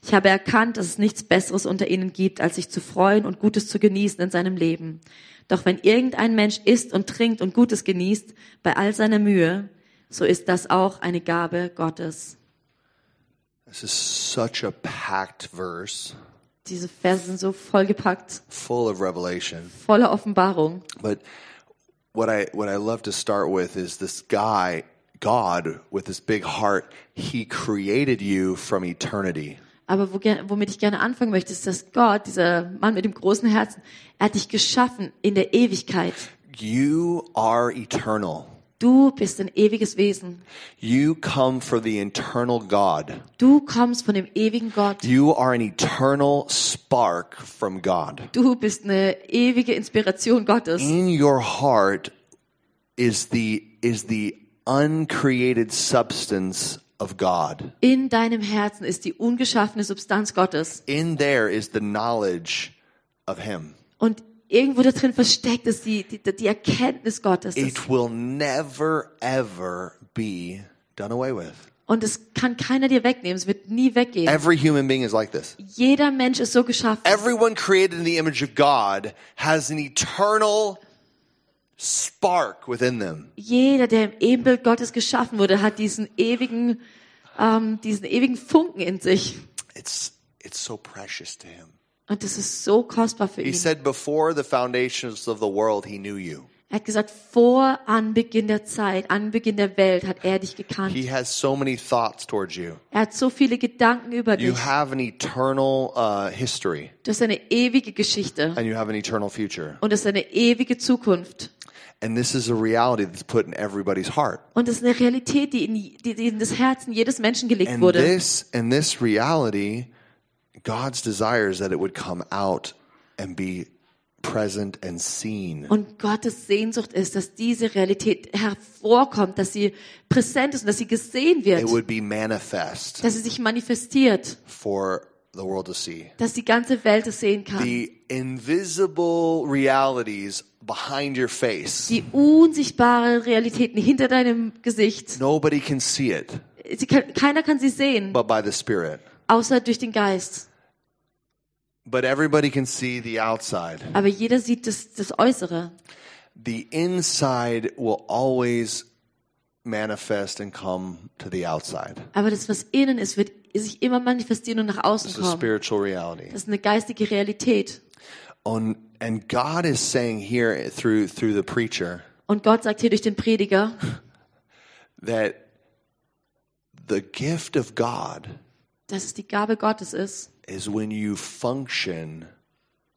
Ich habe erkannt, dass es nichts Besseres unter ihnen gibt, als sich zu freuen und Gutes zu genießen in seinem Leben. Doch wenn irgendein Mensch isst und trinkt und Gutes genießt, bei all seiner Mühe, so ist das auch eine Gabe Gottes. This is such a packed verse, Diese Verse sind so vollgepackt, full of revelation. voller Offenbarung. But what I what I love to start with is this guy, God, with this big heart. He created you from eternity. Aber wo, womit ich gerne anfangen möchte, ist, dass Gott, dieser Mann mit dem großen Herzen, er hat dich geschaffen in der Ewigkeit. You are eternal. Du bist ein ewiges Wesen. You come from the eternal God. Du kommst von dem ewigen Gott. You are an eternal spark from God. Du bist eine ewige Inspiration Gottes. In your heart is the is the uncreated substance of God. In deinem Herzen ist die ungeschaffene Substanz Gottes. In there is the knowledge of him. Und irgendwo da drin versteckt ist die, die, die Erkenntnis Gottes. It will never ever be done away with. und es kann keiner dir wegnehmen. Es wird nie weggehen. Every human being is like this. Jeder Mensch ist so geschaffen. Everyone created in the image of God has an eternal spark within them. Jeder, der im Ebenbild Gottes geschaffen wurde, hat diesen ewigen, ähm, diesen ewigen Funken in sich. It's it's so precious to him. Und das ist so kostbar für He ihn. said before the foundations of the world he knew you. Er hat gesagt, vor Anbeginn der Zeit, Anbeginn der Welt hat er dich gekannt. He has so many thoughts towards you. Er hat so viele Gedanken über You dich. have an eternal uh, history Du hast eine ewige Geschichte and you have an eternal future. und es ist eine ewige Zukunft. And this is a reality that's put in everybody's heart. Und das ist eine Realität, die in, die, die in das Herzen jedes Menschen gelegt And wurde. this and this reality, God's desire is that it would come out and be present and seen. Und Gottes Sehnsucht ist, dass diese Realität hervorkommt, dass sie präsent ist und dass sie gesehen It wird, would be manifest dass sie sich manifestiert, for the world to see. dass die ganze Welt es sehen kann. The invisible realities behind your face. Die unsichtbaren Realitäten hinter deinem Gesicht. Nobody can see it kann, keiner kann sie sehen, but by the Spirit. Außer durch den Geist. But everybody can see the outside. Aber jeder sieht das, das Äußere. The inside will always manifest and come to the outside. Aber das, was innen ist, wird sich immer manifestieren und nach außen It's a kommen. spiritual reality. Das ist eine geistige Realität. On, and God is saying here through through the preacher Und Gott sagt hier durch den Prediger, that the gift of God dass es die Gabe Gottes ist, is when you function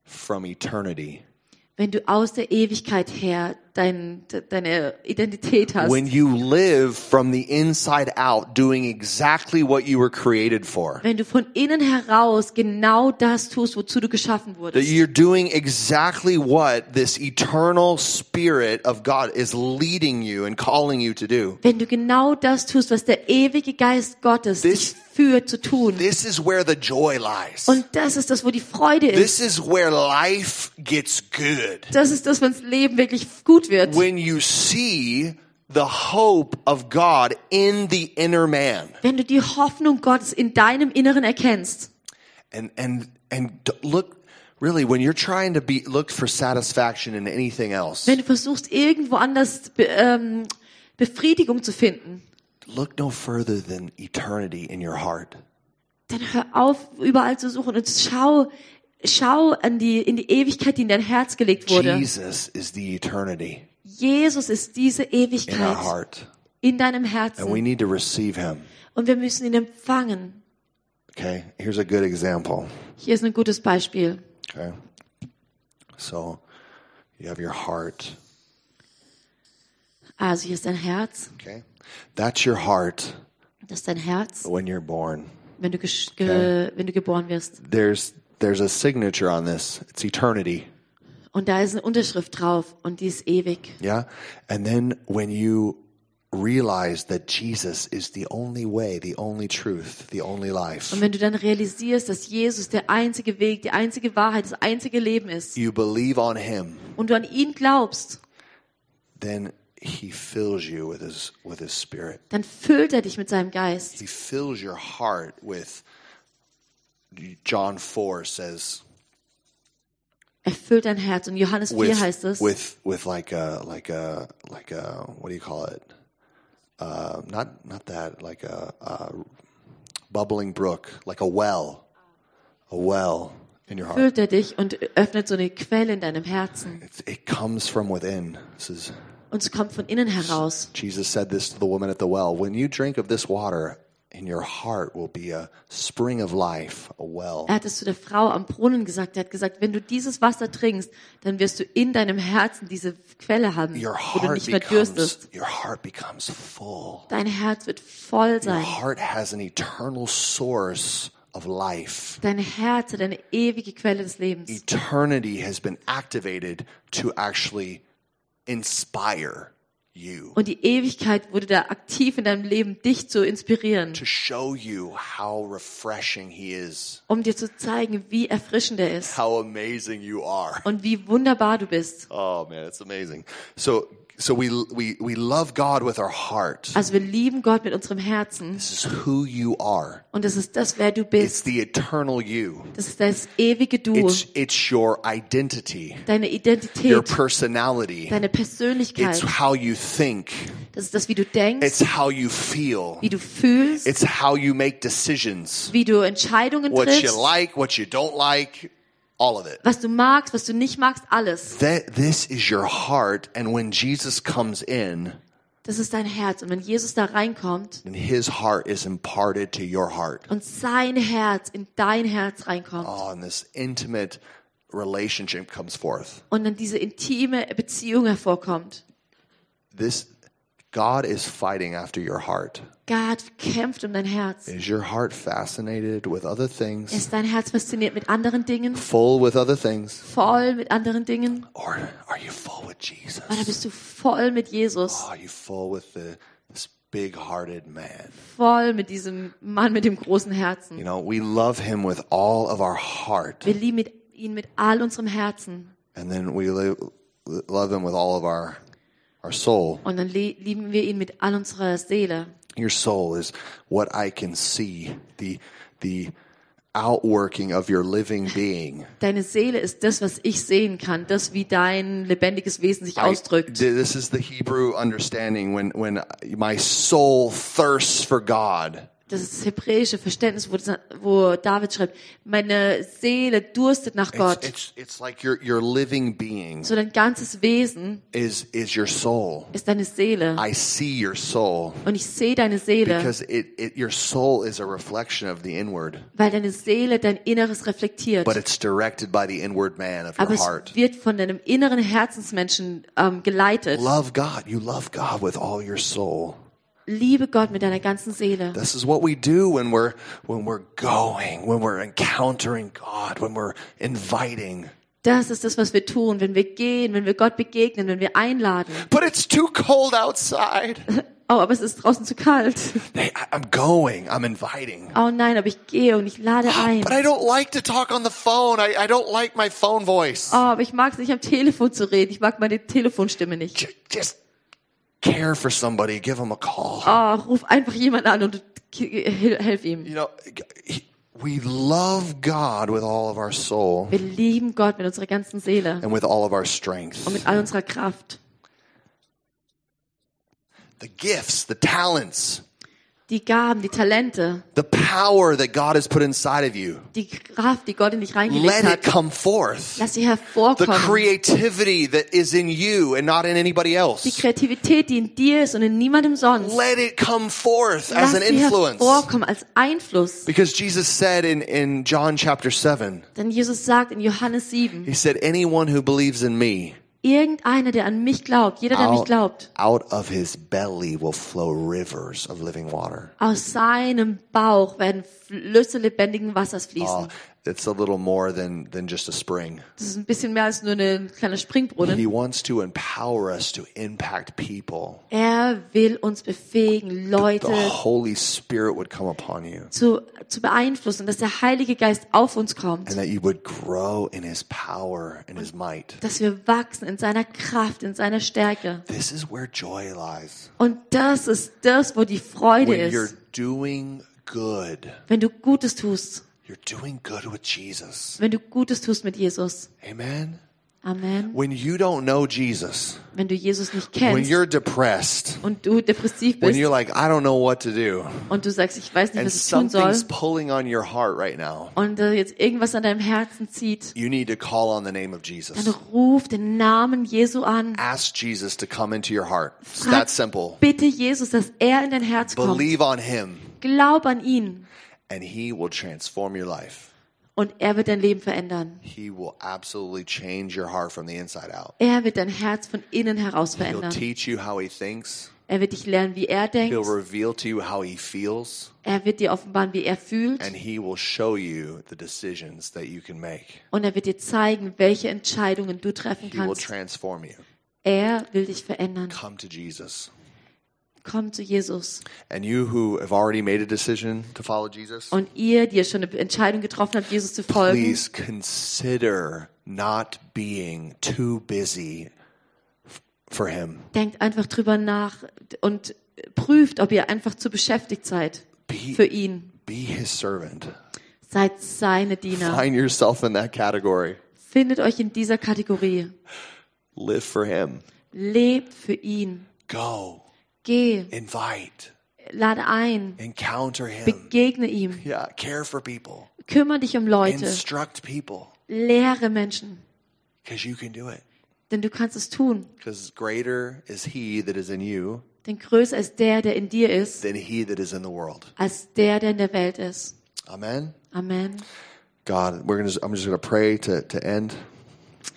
from eternity. wenn du aus der Ewigkeit her dein, de- deine Identität hast. When you live from the inside out, doing exactly what you were created for. wenn du von innen heraus genau das tust, wozu du geschaffen That wurdest. you're doing exactly what this eternal spirit of God is leading you and calling you to do. Wenn du genau das tust, was der ewige Geist Gottes This- dich führt zu tun. This is where the joy lies. Und das ist das, wo die Freude ist. This is where life gets good. Das ist das, wenn das Leben wirklich gut wird. When you see the hope of God in the inner man. Wenn du die Hoffnung Gottes in deinem Inneren erkennst. And and and look really when you're trying to be look for satisfaction in anything else. Wenn du versuchst, irgendwo anders Be ähm, Befriedigung zu finden, Look no further than eternity in your heart. dann hör auf, überall zu suchen und schau, schau an die, in die Ewigkeit, die in dein Herz gelegt wurde. Jesus is the eternity Jesus ist diese in our Ewigkeit heart. in deinem And we Herzen. need to receive him. Und wir müssen ihn empfangen. Okay? Here's a good example. Hier ist ein gutes Beispiel. Okay? So you have your heart. Also hier ist dein Herz. Okay? That's your heart Das ist dein Herz, when you're born. wenn du, gesch- ge wenn du geboren wirst. There's there's a signature on this. It's eternity. Und da ist eine Unterschrift drauf und die ist ewig. Yeah? And then when you realize that Jesus is the only way, the only truth, the only life, Und wenn du dann realisierst, dass Jesus der einzige Weg, die einzige Wahrheit, das einzige Leben ist you believe on him, und du an ihn glaubst, then he fills you with his with his spirit. dann füllt er dich mit seinem Geist. He fills your heart with John 4 says Er füllt dein Herz. Und Johannes 4 with heißt es, with with like a like a like a what do you call it? Uh, not not that like a, a bubbling brook, like a well, a well in your heart. füllt er dich und öffnet so eine Quelle in deinem Herzen. It's, it comes from within. This is Und es kommt von innen heraus. Jesus said this to the woman at the well. When you drink of this water, in your heart will be a spring of life, a well. Er hat es zu der Frau am Brunnen gesagt. Er hat gesagt, wenn du dieses Wasser trinkst, dann wirst du in deinem Herzen diese Quelle haben, Your wo du nicht mehr dürstest. your heart becomes full. Dein Herz wird voll Your sein. heart has an eternal source of life. Dein Herz hat eine ewige Quelle des Lebens. Eternity has been activated to actually inspire Und die Ewigkeit wurde da aktiv in deinem Leben, dich zu inspirieren, to show you how refreshing He is, um dir zu zeigen, wie erfrischend er ist how amazing you are. und wie wunderbar du bist. Oh man, it's amazing. So, so we we we love God with our heart. Also wir lieben Gott mit unserem Herzen This is who you are. und das ist das, wer du It's bist. the eternal you. Das ist das ewige Du, It's it's your identity, deine your Identität, personality. deine Persönlichkeit. It's how you think. Das ist das, wie du denkst, It's how you feel. wie du fühlst, It's how you make decisions. wie du Entscheidungen What you triffst, like, what you don't like, all of it. was du magst, was du nicht magst, alles. That this is your heart and when Jesus comes in, Das ist dein Herz. Und wenn Jesus da reinkommt then his heart is imparted to your heart. und sein Herz in dein Herz reinkommt Oh, and this intimate relationship comes forth. und dann diese intime Beziehung hervorkommt. This God is fighting after your heart. Gott kämpft um dein Herz. Is your heart fascinated with other things? Ist dein Herz fasziniert mit anderen Dingen, Full with other things? voll mit anderen Dingen? Or are you full with Jesus? Oder bist du voll mit Jesus, Are you full with the, this big hearted man? voll mit diesem Mann mit dem großen Herzen? You know, we love him with all of our heart. Wir lieben ihn mit all unserem Herzen And then we love him with all of our, our soul. und dann li- lieben wir ihn mit all unserer Seele. Your soul is what I can see, the, the outworking of your living being. Deine Seele ist das, was ich sehen kann, das, wie dein lebendiges Wesen sich I- ausdrückt. this is the Hebrew understanding when, when my soul thirsts for God. Das das hebräische Verständnis, wo, wo David schreibt, meine Seele durstet nach It's, Gott. it's, it's like your, your living being So dein ganzes Wesen is, is your soul. ist deine Seele. I see your soul Und ich sehe deine Seele, because it, it, your soul is a reflection of the inward, weil deine Seele dein Inneres reflektiert. but it's directed by the inward man of Aber your es heart. wird von deinem inneren Herzensmenschen ähm, geleitet. Love God. You love God with all your soul. Liebe Gott mit deiner ganzen Seele. This is what we do when we're when we're going, when we're encountering God, when we're inviting. Das ist das, was wir tun, wenn wir gehen, wenn wir Gott begegnen, wenn wir einladen. But it's too cold outside. Oh, aber es ist draußen zu kalt. Hey, I'm going. I'm inviting. Oh nein, aber ich gehe und ich lade ein. But I don't like to talk on the phone. I, I don't like my phone voice. Oh, aber ich mag es nicht am Telefon zu reden. Ich mag meine Telefonstimme nicht. Just care for somebody. Give them a call. Oh, ruf einfach jemand an und helf ihm. You know, we love God with all of our soul Wir lieben Gott mit unserer ganzen Seele and with all of our strength. und mit all unserer Kraft. The gifts, the talents, Die Gaben, die Talente, the power that God has put inside of you. die Kraft, die Gott in dich reingelegt Let it hat. come forth. Lass sie The hervorkommen. creativity that is in you and not in anybody Die else. Kreativität, die in dir ist und in niemandem sonst. Let it come forth as an sie influence. hervorkommen als Einfluss. Because Jesus said in, in John chapter 7, Denn Jesus sagt in Johannes 7, He said, Anyone who believes in me, irgendeiner, der an mich glaubt, jeder, der an mich out, glaubt, out of his belly will flow rivers of living water. aus seinem Bauch werden Flüsse lebendigen Wassers fließen. It's a little more than than just a spring. Das ist ein bisschen mehr als nur eine kleine Springbrunnen. He wants to empower us to impact people. Er will uns befähigen, Leute The Holy Spirit would come upon you zu, zu beeinflussen, dass der Heilige Geist auf uns kommt, and that you would grow in his power and his might. dass wir wachsen in seiner Kraft, in seiner Stärke. This is where joy lies. Und das ist das, wo die Freude When you're ist. doing good, Wenn du Gutes tust, you're doing good with Jesus. wenn du Gutes tust mit Jesus. Amen. Amen. When you don't know Jesus, Wenn du Jesus nicht when kennst you're depressed, und du depressiv when bist you're like, I don't know what to do, und du sagst, ich weiß nicht, and was ich tun soll something's pulling on your heart right now, und äh, jetzt irgendwas an deinem Herzen zieht, you need to call on the name of dann Jesus. ruf den Namen Jesu an. Ask Jesus to come into your heart. It's that simple. bitte Jesus, dass er in dein Herz kommt. Believe on him, Glaub an ihn and he will transform your life. und er wird dein Leben verändern. He will absolutely change your heart from the inside out. Er wird dein Herz von innen heraus He'll verändern. teach you how he thinks. Er wird dich lernen, wie er denkt. He'll reveal to you how he feels. Er wird dir offenbaren, wie er fühlt. And he will show you the decisions that you can make. Und er wird dir zeigen, welche Entscheidungen du treffen He will kannst. transform you. Er will dich verändern. Come to Jesus. Komm zu Jesus. And you who have already made a decision to follow Jesus, Und ihr, die ihr schon eine Entscheidung getroffen habt, Jesus zu folgen, please consider not being too busy for him. denkt einfach drüber nach und prüft, ob ihr einfach zu beschäftigt seid für Be, ihn. be his servant. Seid seine Diener. Find yourself in that category. Findet euch in dieser Kategorie. Live for him. Lebt für ihn. Go. Geh, Invite. lade ein, Encounter him. begegne ihm, Yeah. Care for people. kümmere dich um Leute, Instruct people. lehre Menschen, Because you can do it. denn du kannst es tun. Because greater is he that is in you Denn größer ist der, der in dir ist, than he that is in the world. als der, der in der Welt ist. Amen. Amen. God, we're gonna. I'm just gonna pray to to end.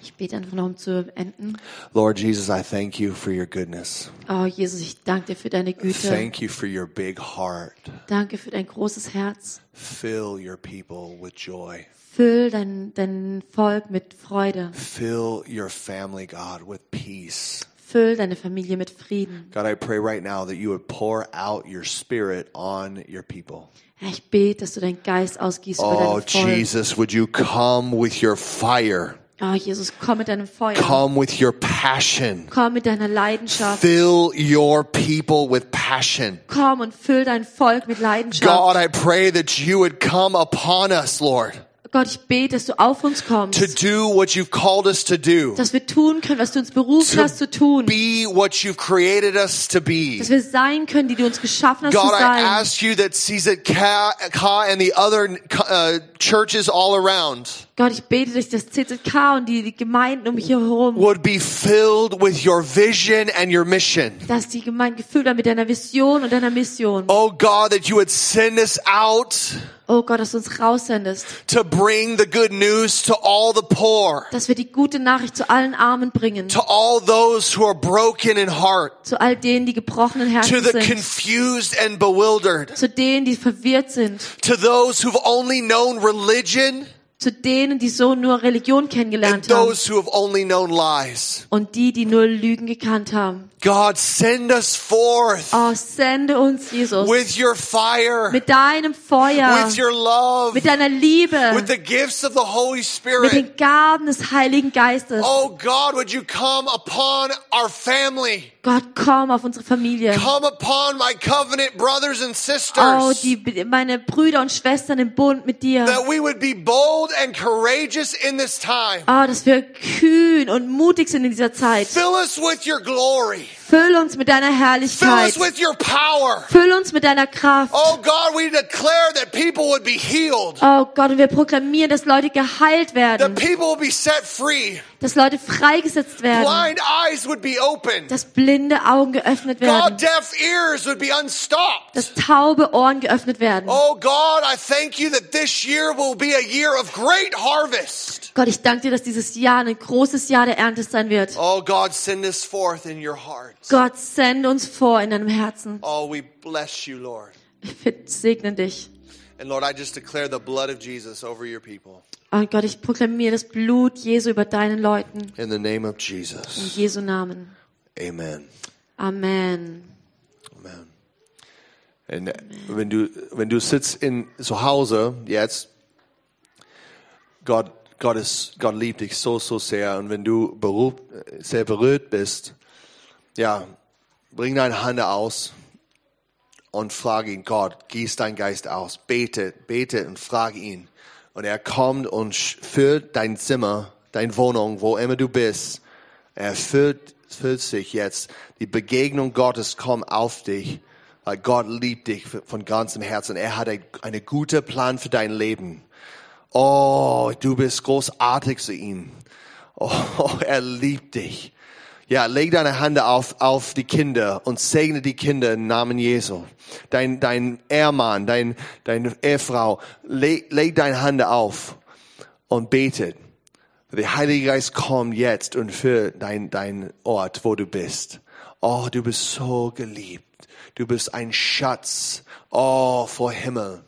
Ich bete einfach noch, um zu enden. Lord Jesus, I thank you for your goodness. Oh, Jesus, ich danke dir für deine Güte. Thank you for your big heart. Danke für dein großes Herz. Fill your people with joy. Füll dein, dein Volk mit Freude. Fill your family, God, with peace. Füll deine Familie mit Frieden. God, I pray right now that you would pour out your spirit on your people. Ich bete, dass du deinen Geist ausgießt über Oh, dein Volk. Jesus, would you come with your fire? Oh, Jesus, komm mit deinem Feuer. Come with your passion. Komm mit deiner Leidenschaft. Fill your people with passion. Komm und füll dein Volk mit Leidenschaft. God, I pray that you would come upon us, Lord, Gott, ich bete, dass du auf uns to kommst. do what you've called us to do, Dass wir tun können, was du uns berufen To hast zu tun. be what you've created us to be. Dass wir sein können, die du uns geschaffen hast God, zu I sein. ask you that Caesar Ka Ka and the other uh, churches all around Gott, ich bete, dass das CZK und die, die Gemeinden um mich herum, would be filled with your vision and your mission. dass die Gemeinden gefüllt werden mit deiner Vision und deiner Mission. Oh God, that you would send us out Oh Gott, dass du uns raussendest. to bring the good news to all the poor, Dass wir die gute Nachricht zu allen Armen bringen. to all those who are broken in heart, Zu all denen, die gebrochenen to Herzen the sind. confused and bewildered, Zu denen, die verwirrt sind. to those who've only known religion Zu denen, die so nur Religion kennengelernt haben. those who have only known lies. Und die, die nur Lügen gekannt haben. God, send us forth Oh, sende uns, Jesus. with your fire, Mit deinem Feuer. with your love, Mit deiner Liebe. with the gifts of the Holy Mit Spirit. den Gaben des Heiligen Geistes. Oh God, would you come upon our family? Gott, komm auf unsere Familie. Come upon my covenant brothers and Oh, sisters. die, meine Brüder und Schwestern im Bund mit dir. That we would be bold and courageous in this time. Oh, dass wir kühn und mutig sind in dieser Zeit. Fill us with your glory. Füll uns mit deiner Fill Herrlichkeit. us with your power. Füll uns mit deiner Kraft. Oh God, we declare that people would be healed. Oh Gott, und wir proklamieren, dass Leute geheilt werden. people would be set free. Dass Leute freigesetzt werden. Blind eyes would be opened. Dass blinde Augen geöffnet God, werden. deaf ears would be unstopped. Dass taube Ohren geöffnet werden. Oh God, I thank you that this year will be a year of great harvest. Gott, ich danke dir, dass dieses Jahr ein großes Jahr der Ernte sein wird. Oh God, send us forth in your hearts. Gott, sende uns vor in deinem Herzen. Oh, we bless you, Lord. Wir segnen dich. And Lord, I just declare the blood of Jesus over your people. Und Gott, ich proklamiere das Blut Jesu über deinen Leuten. In the name of In Jesus. Jesu Namen. Amen. Amen. Amen. Und wenn du, wenn du sitzt in zu Hause jetzt, Gott, Gott ist, Gott liebt dich so, so sehr. Und wenn du berührt, sehr berührt bist, ja, bring deine Hand aus und frage ihn, Gott, gieß dein Geist aus. Bete, bete und frage ihn. Und er kommt und füllt dein Zimmer, deine Wohnung, wo immer du bist. Er füllt, füllt sich jetzt. Die Begegnung Gottes kommt auf dich. Weil Gott liebt dich von ganzem Herzen. Er hat ein- einen guten Plan für dein Leben. Oh, du bist großartig zu ihm. Oh, er liebt dich. Ja, leg deine Hand auf, auf die Kinder und segne die Kinder im Namen Jesu. Dein, dein Ehemann, dein, deine Ehefrau, leg, leg deine Hand auf und betet. Der Heilige Geist kommt jetzt und für dein, dein Ort, wo du bist. Oh, du bist so geliebt. Du bist ein Schatz. Oh, vor Himmel.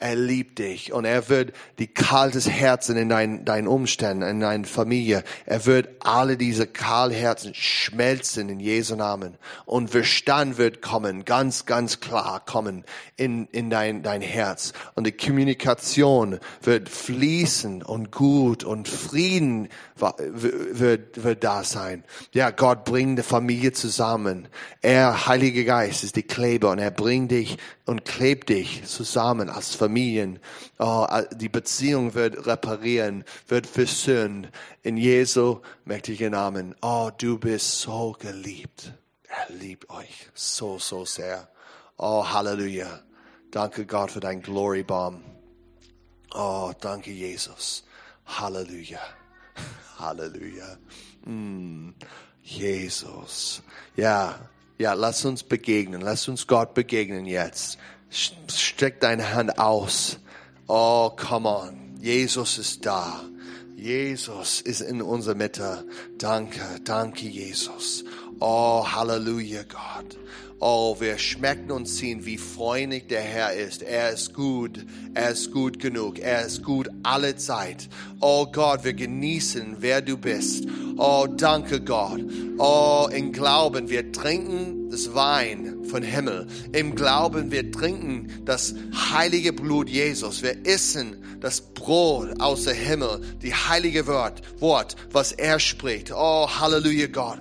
Er liebt dich und er wird die kaltes Herzen in deinen deinen Umständen, in deiner Familie, er wird alle diese Kahlherzen schmelzen in Jesu Namen und Verstand wird kommen, ganz, ganz klar kommen in, in dein, dein Herz und die Kommunikation wird fließen und gut und Frieden wird, wird da sein. Ja, Gott bringt die Familie zusammen. Er, Heiliger Geist, ist die Kleber und er bringt dich und klebt dich zusammen als Familien. Oh, die Beziehung wird reparieren, wird versöhnt. In Jesu mächtigen Namen. Oh, du bist so geliebt. Er liebt euch so, so sehr. Oh, Halleluja. Danke Gott für dein Glory Bomb. Oh, danke Jesus. Halleluja. Halleluja. Mm, Jesus. Ja, ja, lass uns begegnen. Lass uns Gott begegnen jetzt. Streck deine Hand aus. Oh, come on. Jesus ist da. Jesus ist in unserer Mitte. Danke, danke, Jesus. Oh, Halleluja, Gott. Oh, wir schmecken und sehen, wie freundlich der Herr ist. Er ist gut. Er ist gut genug. Er ist gut alle Zeit. Oh Gott, wir genießen, wer du bist. Oh, danke Gott. Oh, im Glauben, wir trinken das Wein von Himmel. Im Glauben, wir trinken das heilige Blut Jesus. Wir essen das Brot aus dem Himmel, die heilige Wort, Wort, was er spricht. Oh, Halleluja, Gott.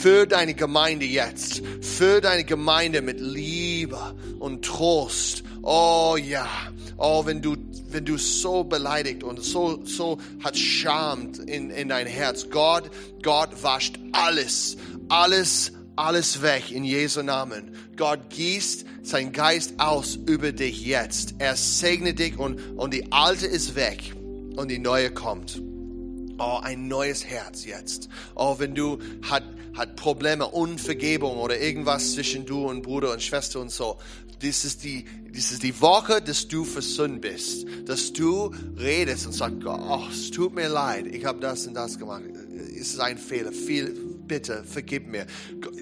Für deine Gemeinde jetzt. Für deine Gemeinde mit Liebe und Trost. Oh ja. Oh, wenn du, wenn du so beleidigt und so, so hat Scham in, in dein Herz. Gott, Gott wascht alles, alles, alles weg in Jesu Namen. Gott gießt sein Geist aus über dich jetzt. Er segnet dich und, und die alte ist weg und die neue kommt. Oh, ein neues Herz jetzt. Oh, wenn du hat, hat Probleme, Unvergebung oder irgendwas zwischen du und Bruder und Schwester und so. Das ist die, das ist die Woche, dass du versöhnt bist. Dass du redest und sagst, oh, es tut mir leid, ich habe das und das gemacht. Es ist ein Fehler. Viel, bitte, vergib mir.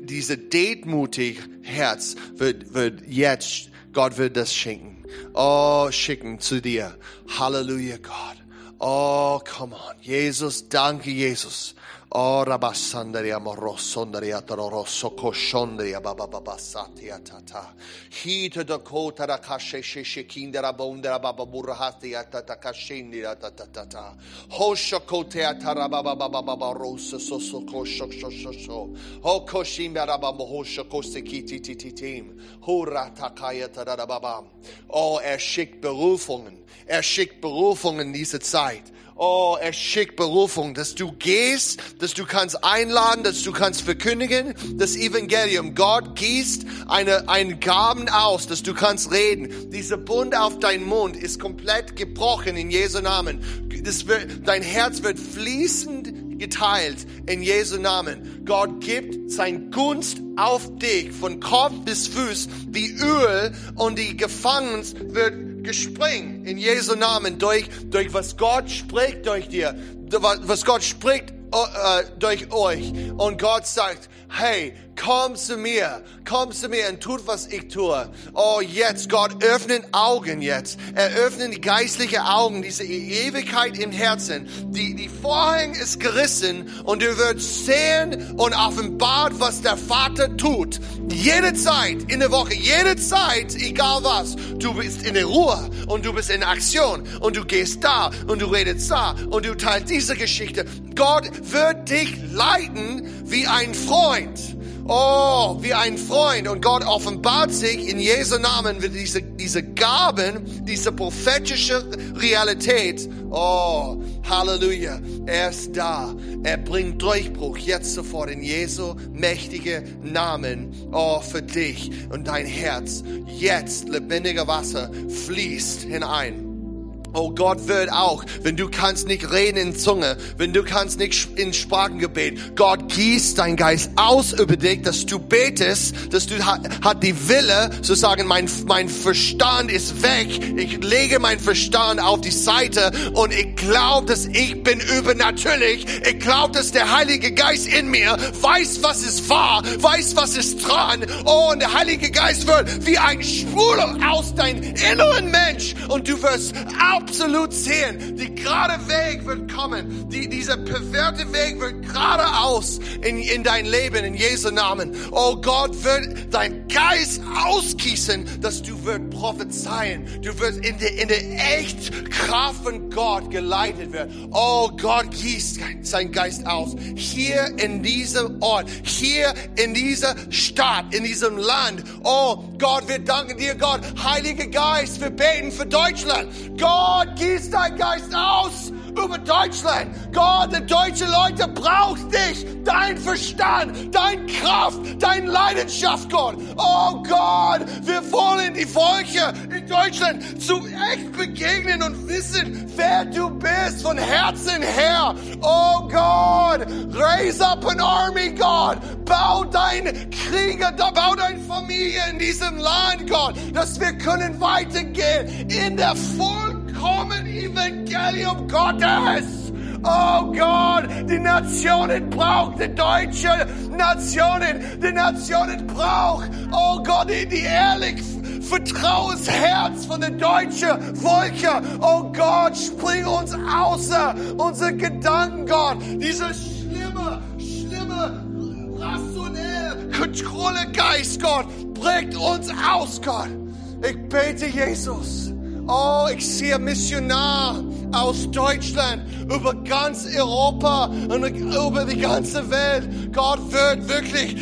Diese detmutig Herz wird, wird jetzt, Gott wird das schenken. Oh, schicken zu dir. Halleluja, Gott. Oh, come on. Jesus, danke, Jesus. Oh, rabassandaria morosondaria tarorosso koshondaria baba baba satia tata. Hita da kota da kashe shishe kindera bondera baba burahati tata kashindira tata tata. Hosha kotea tarababa baba baba rosa soso kosho shosho sho. Ho koshimba rababa hosha kosekiti tititim. Hura takaya tarababa. Oh, er schickt Berufungen. Er schickt Berufungen in diese Zeit. Oh, er schickt Berufung, dass du gehst, dass du kannst einladen, dass du kannst verkündigen, das Evangelium. Gott gießt eine, einen Gaben aus, dass du kannst reden. Dieser Bund auf deinen Mund ist komplett gebrochen in Jesu Namen. Wird, dein Herz wird fließend geteilt in Jesu Namen. Gott gibt sein Gunst auf dich von Kopf bis Fuß wie Öl und die Gefangenen wird gesprengt in Jesu Namen durch, durch was Gott spricht durch dir, was Gott spricht äh, durch euch. Und Gott sagt, hey, komm zu mir, komm zu mir und tut, was ich tue. Oh, jetzt, Gott, öffnet Augen jetzt. Eröffnen die geistlichen Augen, diese Ewigkeit im Herzen. Die, die Vorhang ist gerissen und du wirst sehen und offenbart, was der Vater tut. Jede Zeit in der Woche, jede Zeit, egal was. Du bist in der Ruhe und du bist in Aktion und du gehst da und du redest da und du teilst diese Geschichte. Gott wird dich leiten wie ein Freund. Oh, wie ein Freund. Und Gott offenbart sich in Jesu Namen wird diese, diese Gaben, diese prophetische Realität. Oh, Halleluja. Er ist da. Er bringt Durchbruch jetzt sofort in Jesu mächtige Namen. Oh, für dich und dein Herz. Jetzt lebendiger Wasser fließt hinein. Oh Gott wird auch, wenn du kannst nicht reden in Zunge, wenn du kannst nicht in Sprachengebet, Gott gießt dein Geist aus über dich, dass du betest, dass du hat die Wille zu sagen, mein, mein Verstand ist weg, ich lege mein Verstand auf die Seite und ich glaube, dass ich bin übernatürlich, ich glaube, dass der Heilige Geist in mir weiß, was ist wahr, weiß, was ist dran, oh, und der Heilige Geist wird wie ein Spruder aus deinem inneren Mensch. Und du wirst auch absolut sehen. Die gerade Weg wird kommen. Die, dieser perverte Weg wird geradeaus in, in dein Leben, in Jesu Namen. Oh Gott wird dein Geist ausgießen, dass du wird prophezeien. Du wirst in der, in der echt Kraft von Gott geleitet werden. Oh Gott gießt sein Geist aus. Hier in diesem Ort, hier in dieser Stadt, in diesem Land. Oh Gott, wir danken dir, Gott. Heiliger Geist, wir beten für Deutschland. Gott, Gott, gieß dein Geist aus über Deutschland. Gott, die deutsche Leute braucht dich, dein Verstand, dein Kraft, dein Leidenschaft, Gott. Oh Gott, wir wollen die Volke in Deutschland zu echt begegnen und wissen, wer du bist von Herzen her. Oh Gott, raise up an army, Gott. Bau dein Krieger, bau deine Familie in diesem Land, Gott, dass wir können weitergehen in der Folge vollkommen Evangelium Gottes. Oh Gott, die Nationen braucht, die deutsche Nationen, die Nationen braucht, oh Gott, die, die ehrlich vertraues Herz von der deutschen Volke. Oh Gott, spring uns außer unsere Gedanken, Gott. Dieser schlimme, schlimme, rationell, Kontrollegeist, Gott, bringt uns aus, Gott. Ich bete, Jesus Oh, ich sehe Missionar aus Deutschland, über ganz Europa und über die ganze Welt. Gott wird wirklich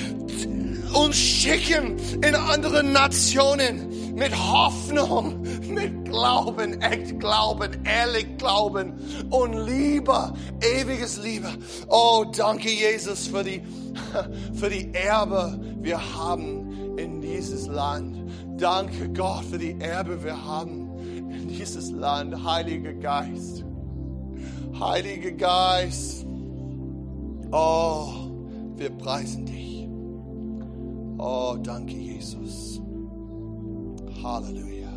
uns schicken in andere Nationen mit Hoffnung, mit Glauben, echt Glauben, ehrlich Glauben und Liebe, ewiges Liebe. Oh, danke Jesus für die, für die Erbe wir haben in dieses Land. Danke Gott für die Erbe wir haben in dieses Land, Heiliger Geist. Heiliger Geist. Oh, wir preisen dich. Oh, danke, Jesus. Halleluja.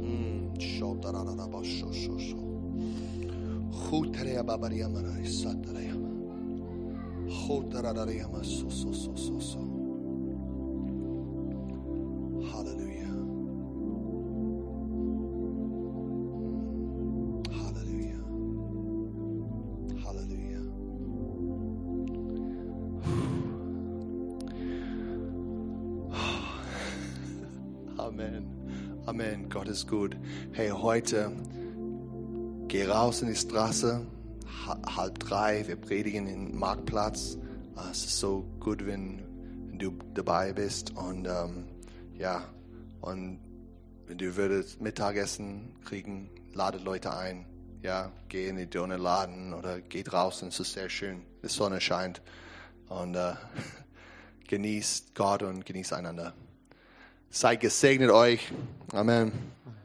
Mm. Ist gut. Hey, heute geh raus in die Straße, halb drei, wir predigen im Marktplatz. Ah, es ist so gut, wenn, du dabei bist und ähm, ja, und wenn du würdest Mittagessen kriegen, lade Leute ein. Ja, geh in die Dönerladen oder geh draußen, es ist sehr schön, die Sonne scheint und äh, genießt Gott und genießt einander. Seid gesegnet euch. Amen.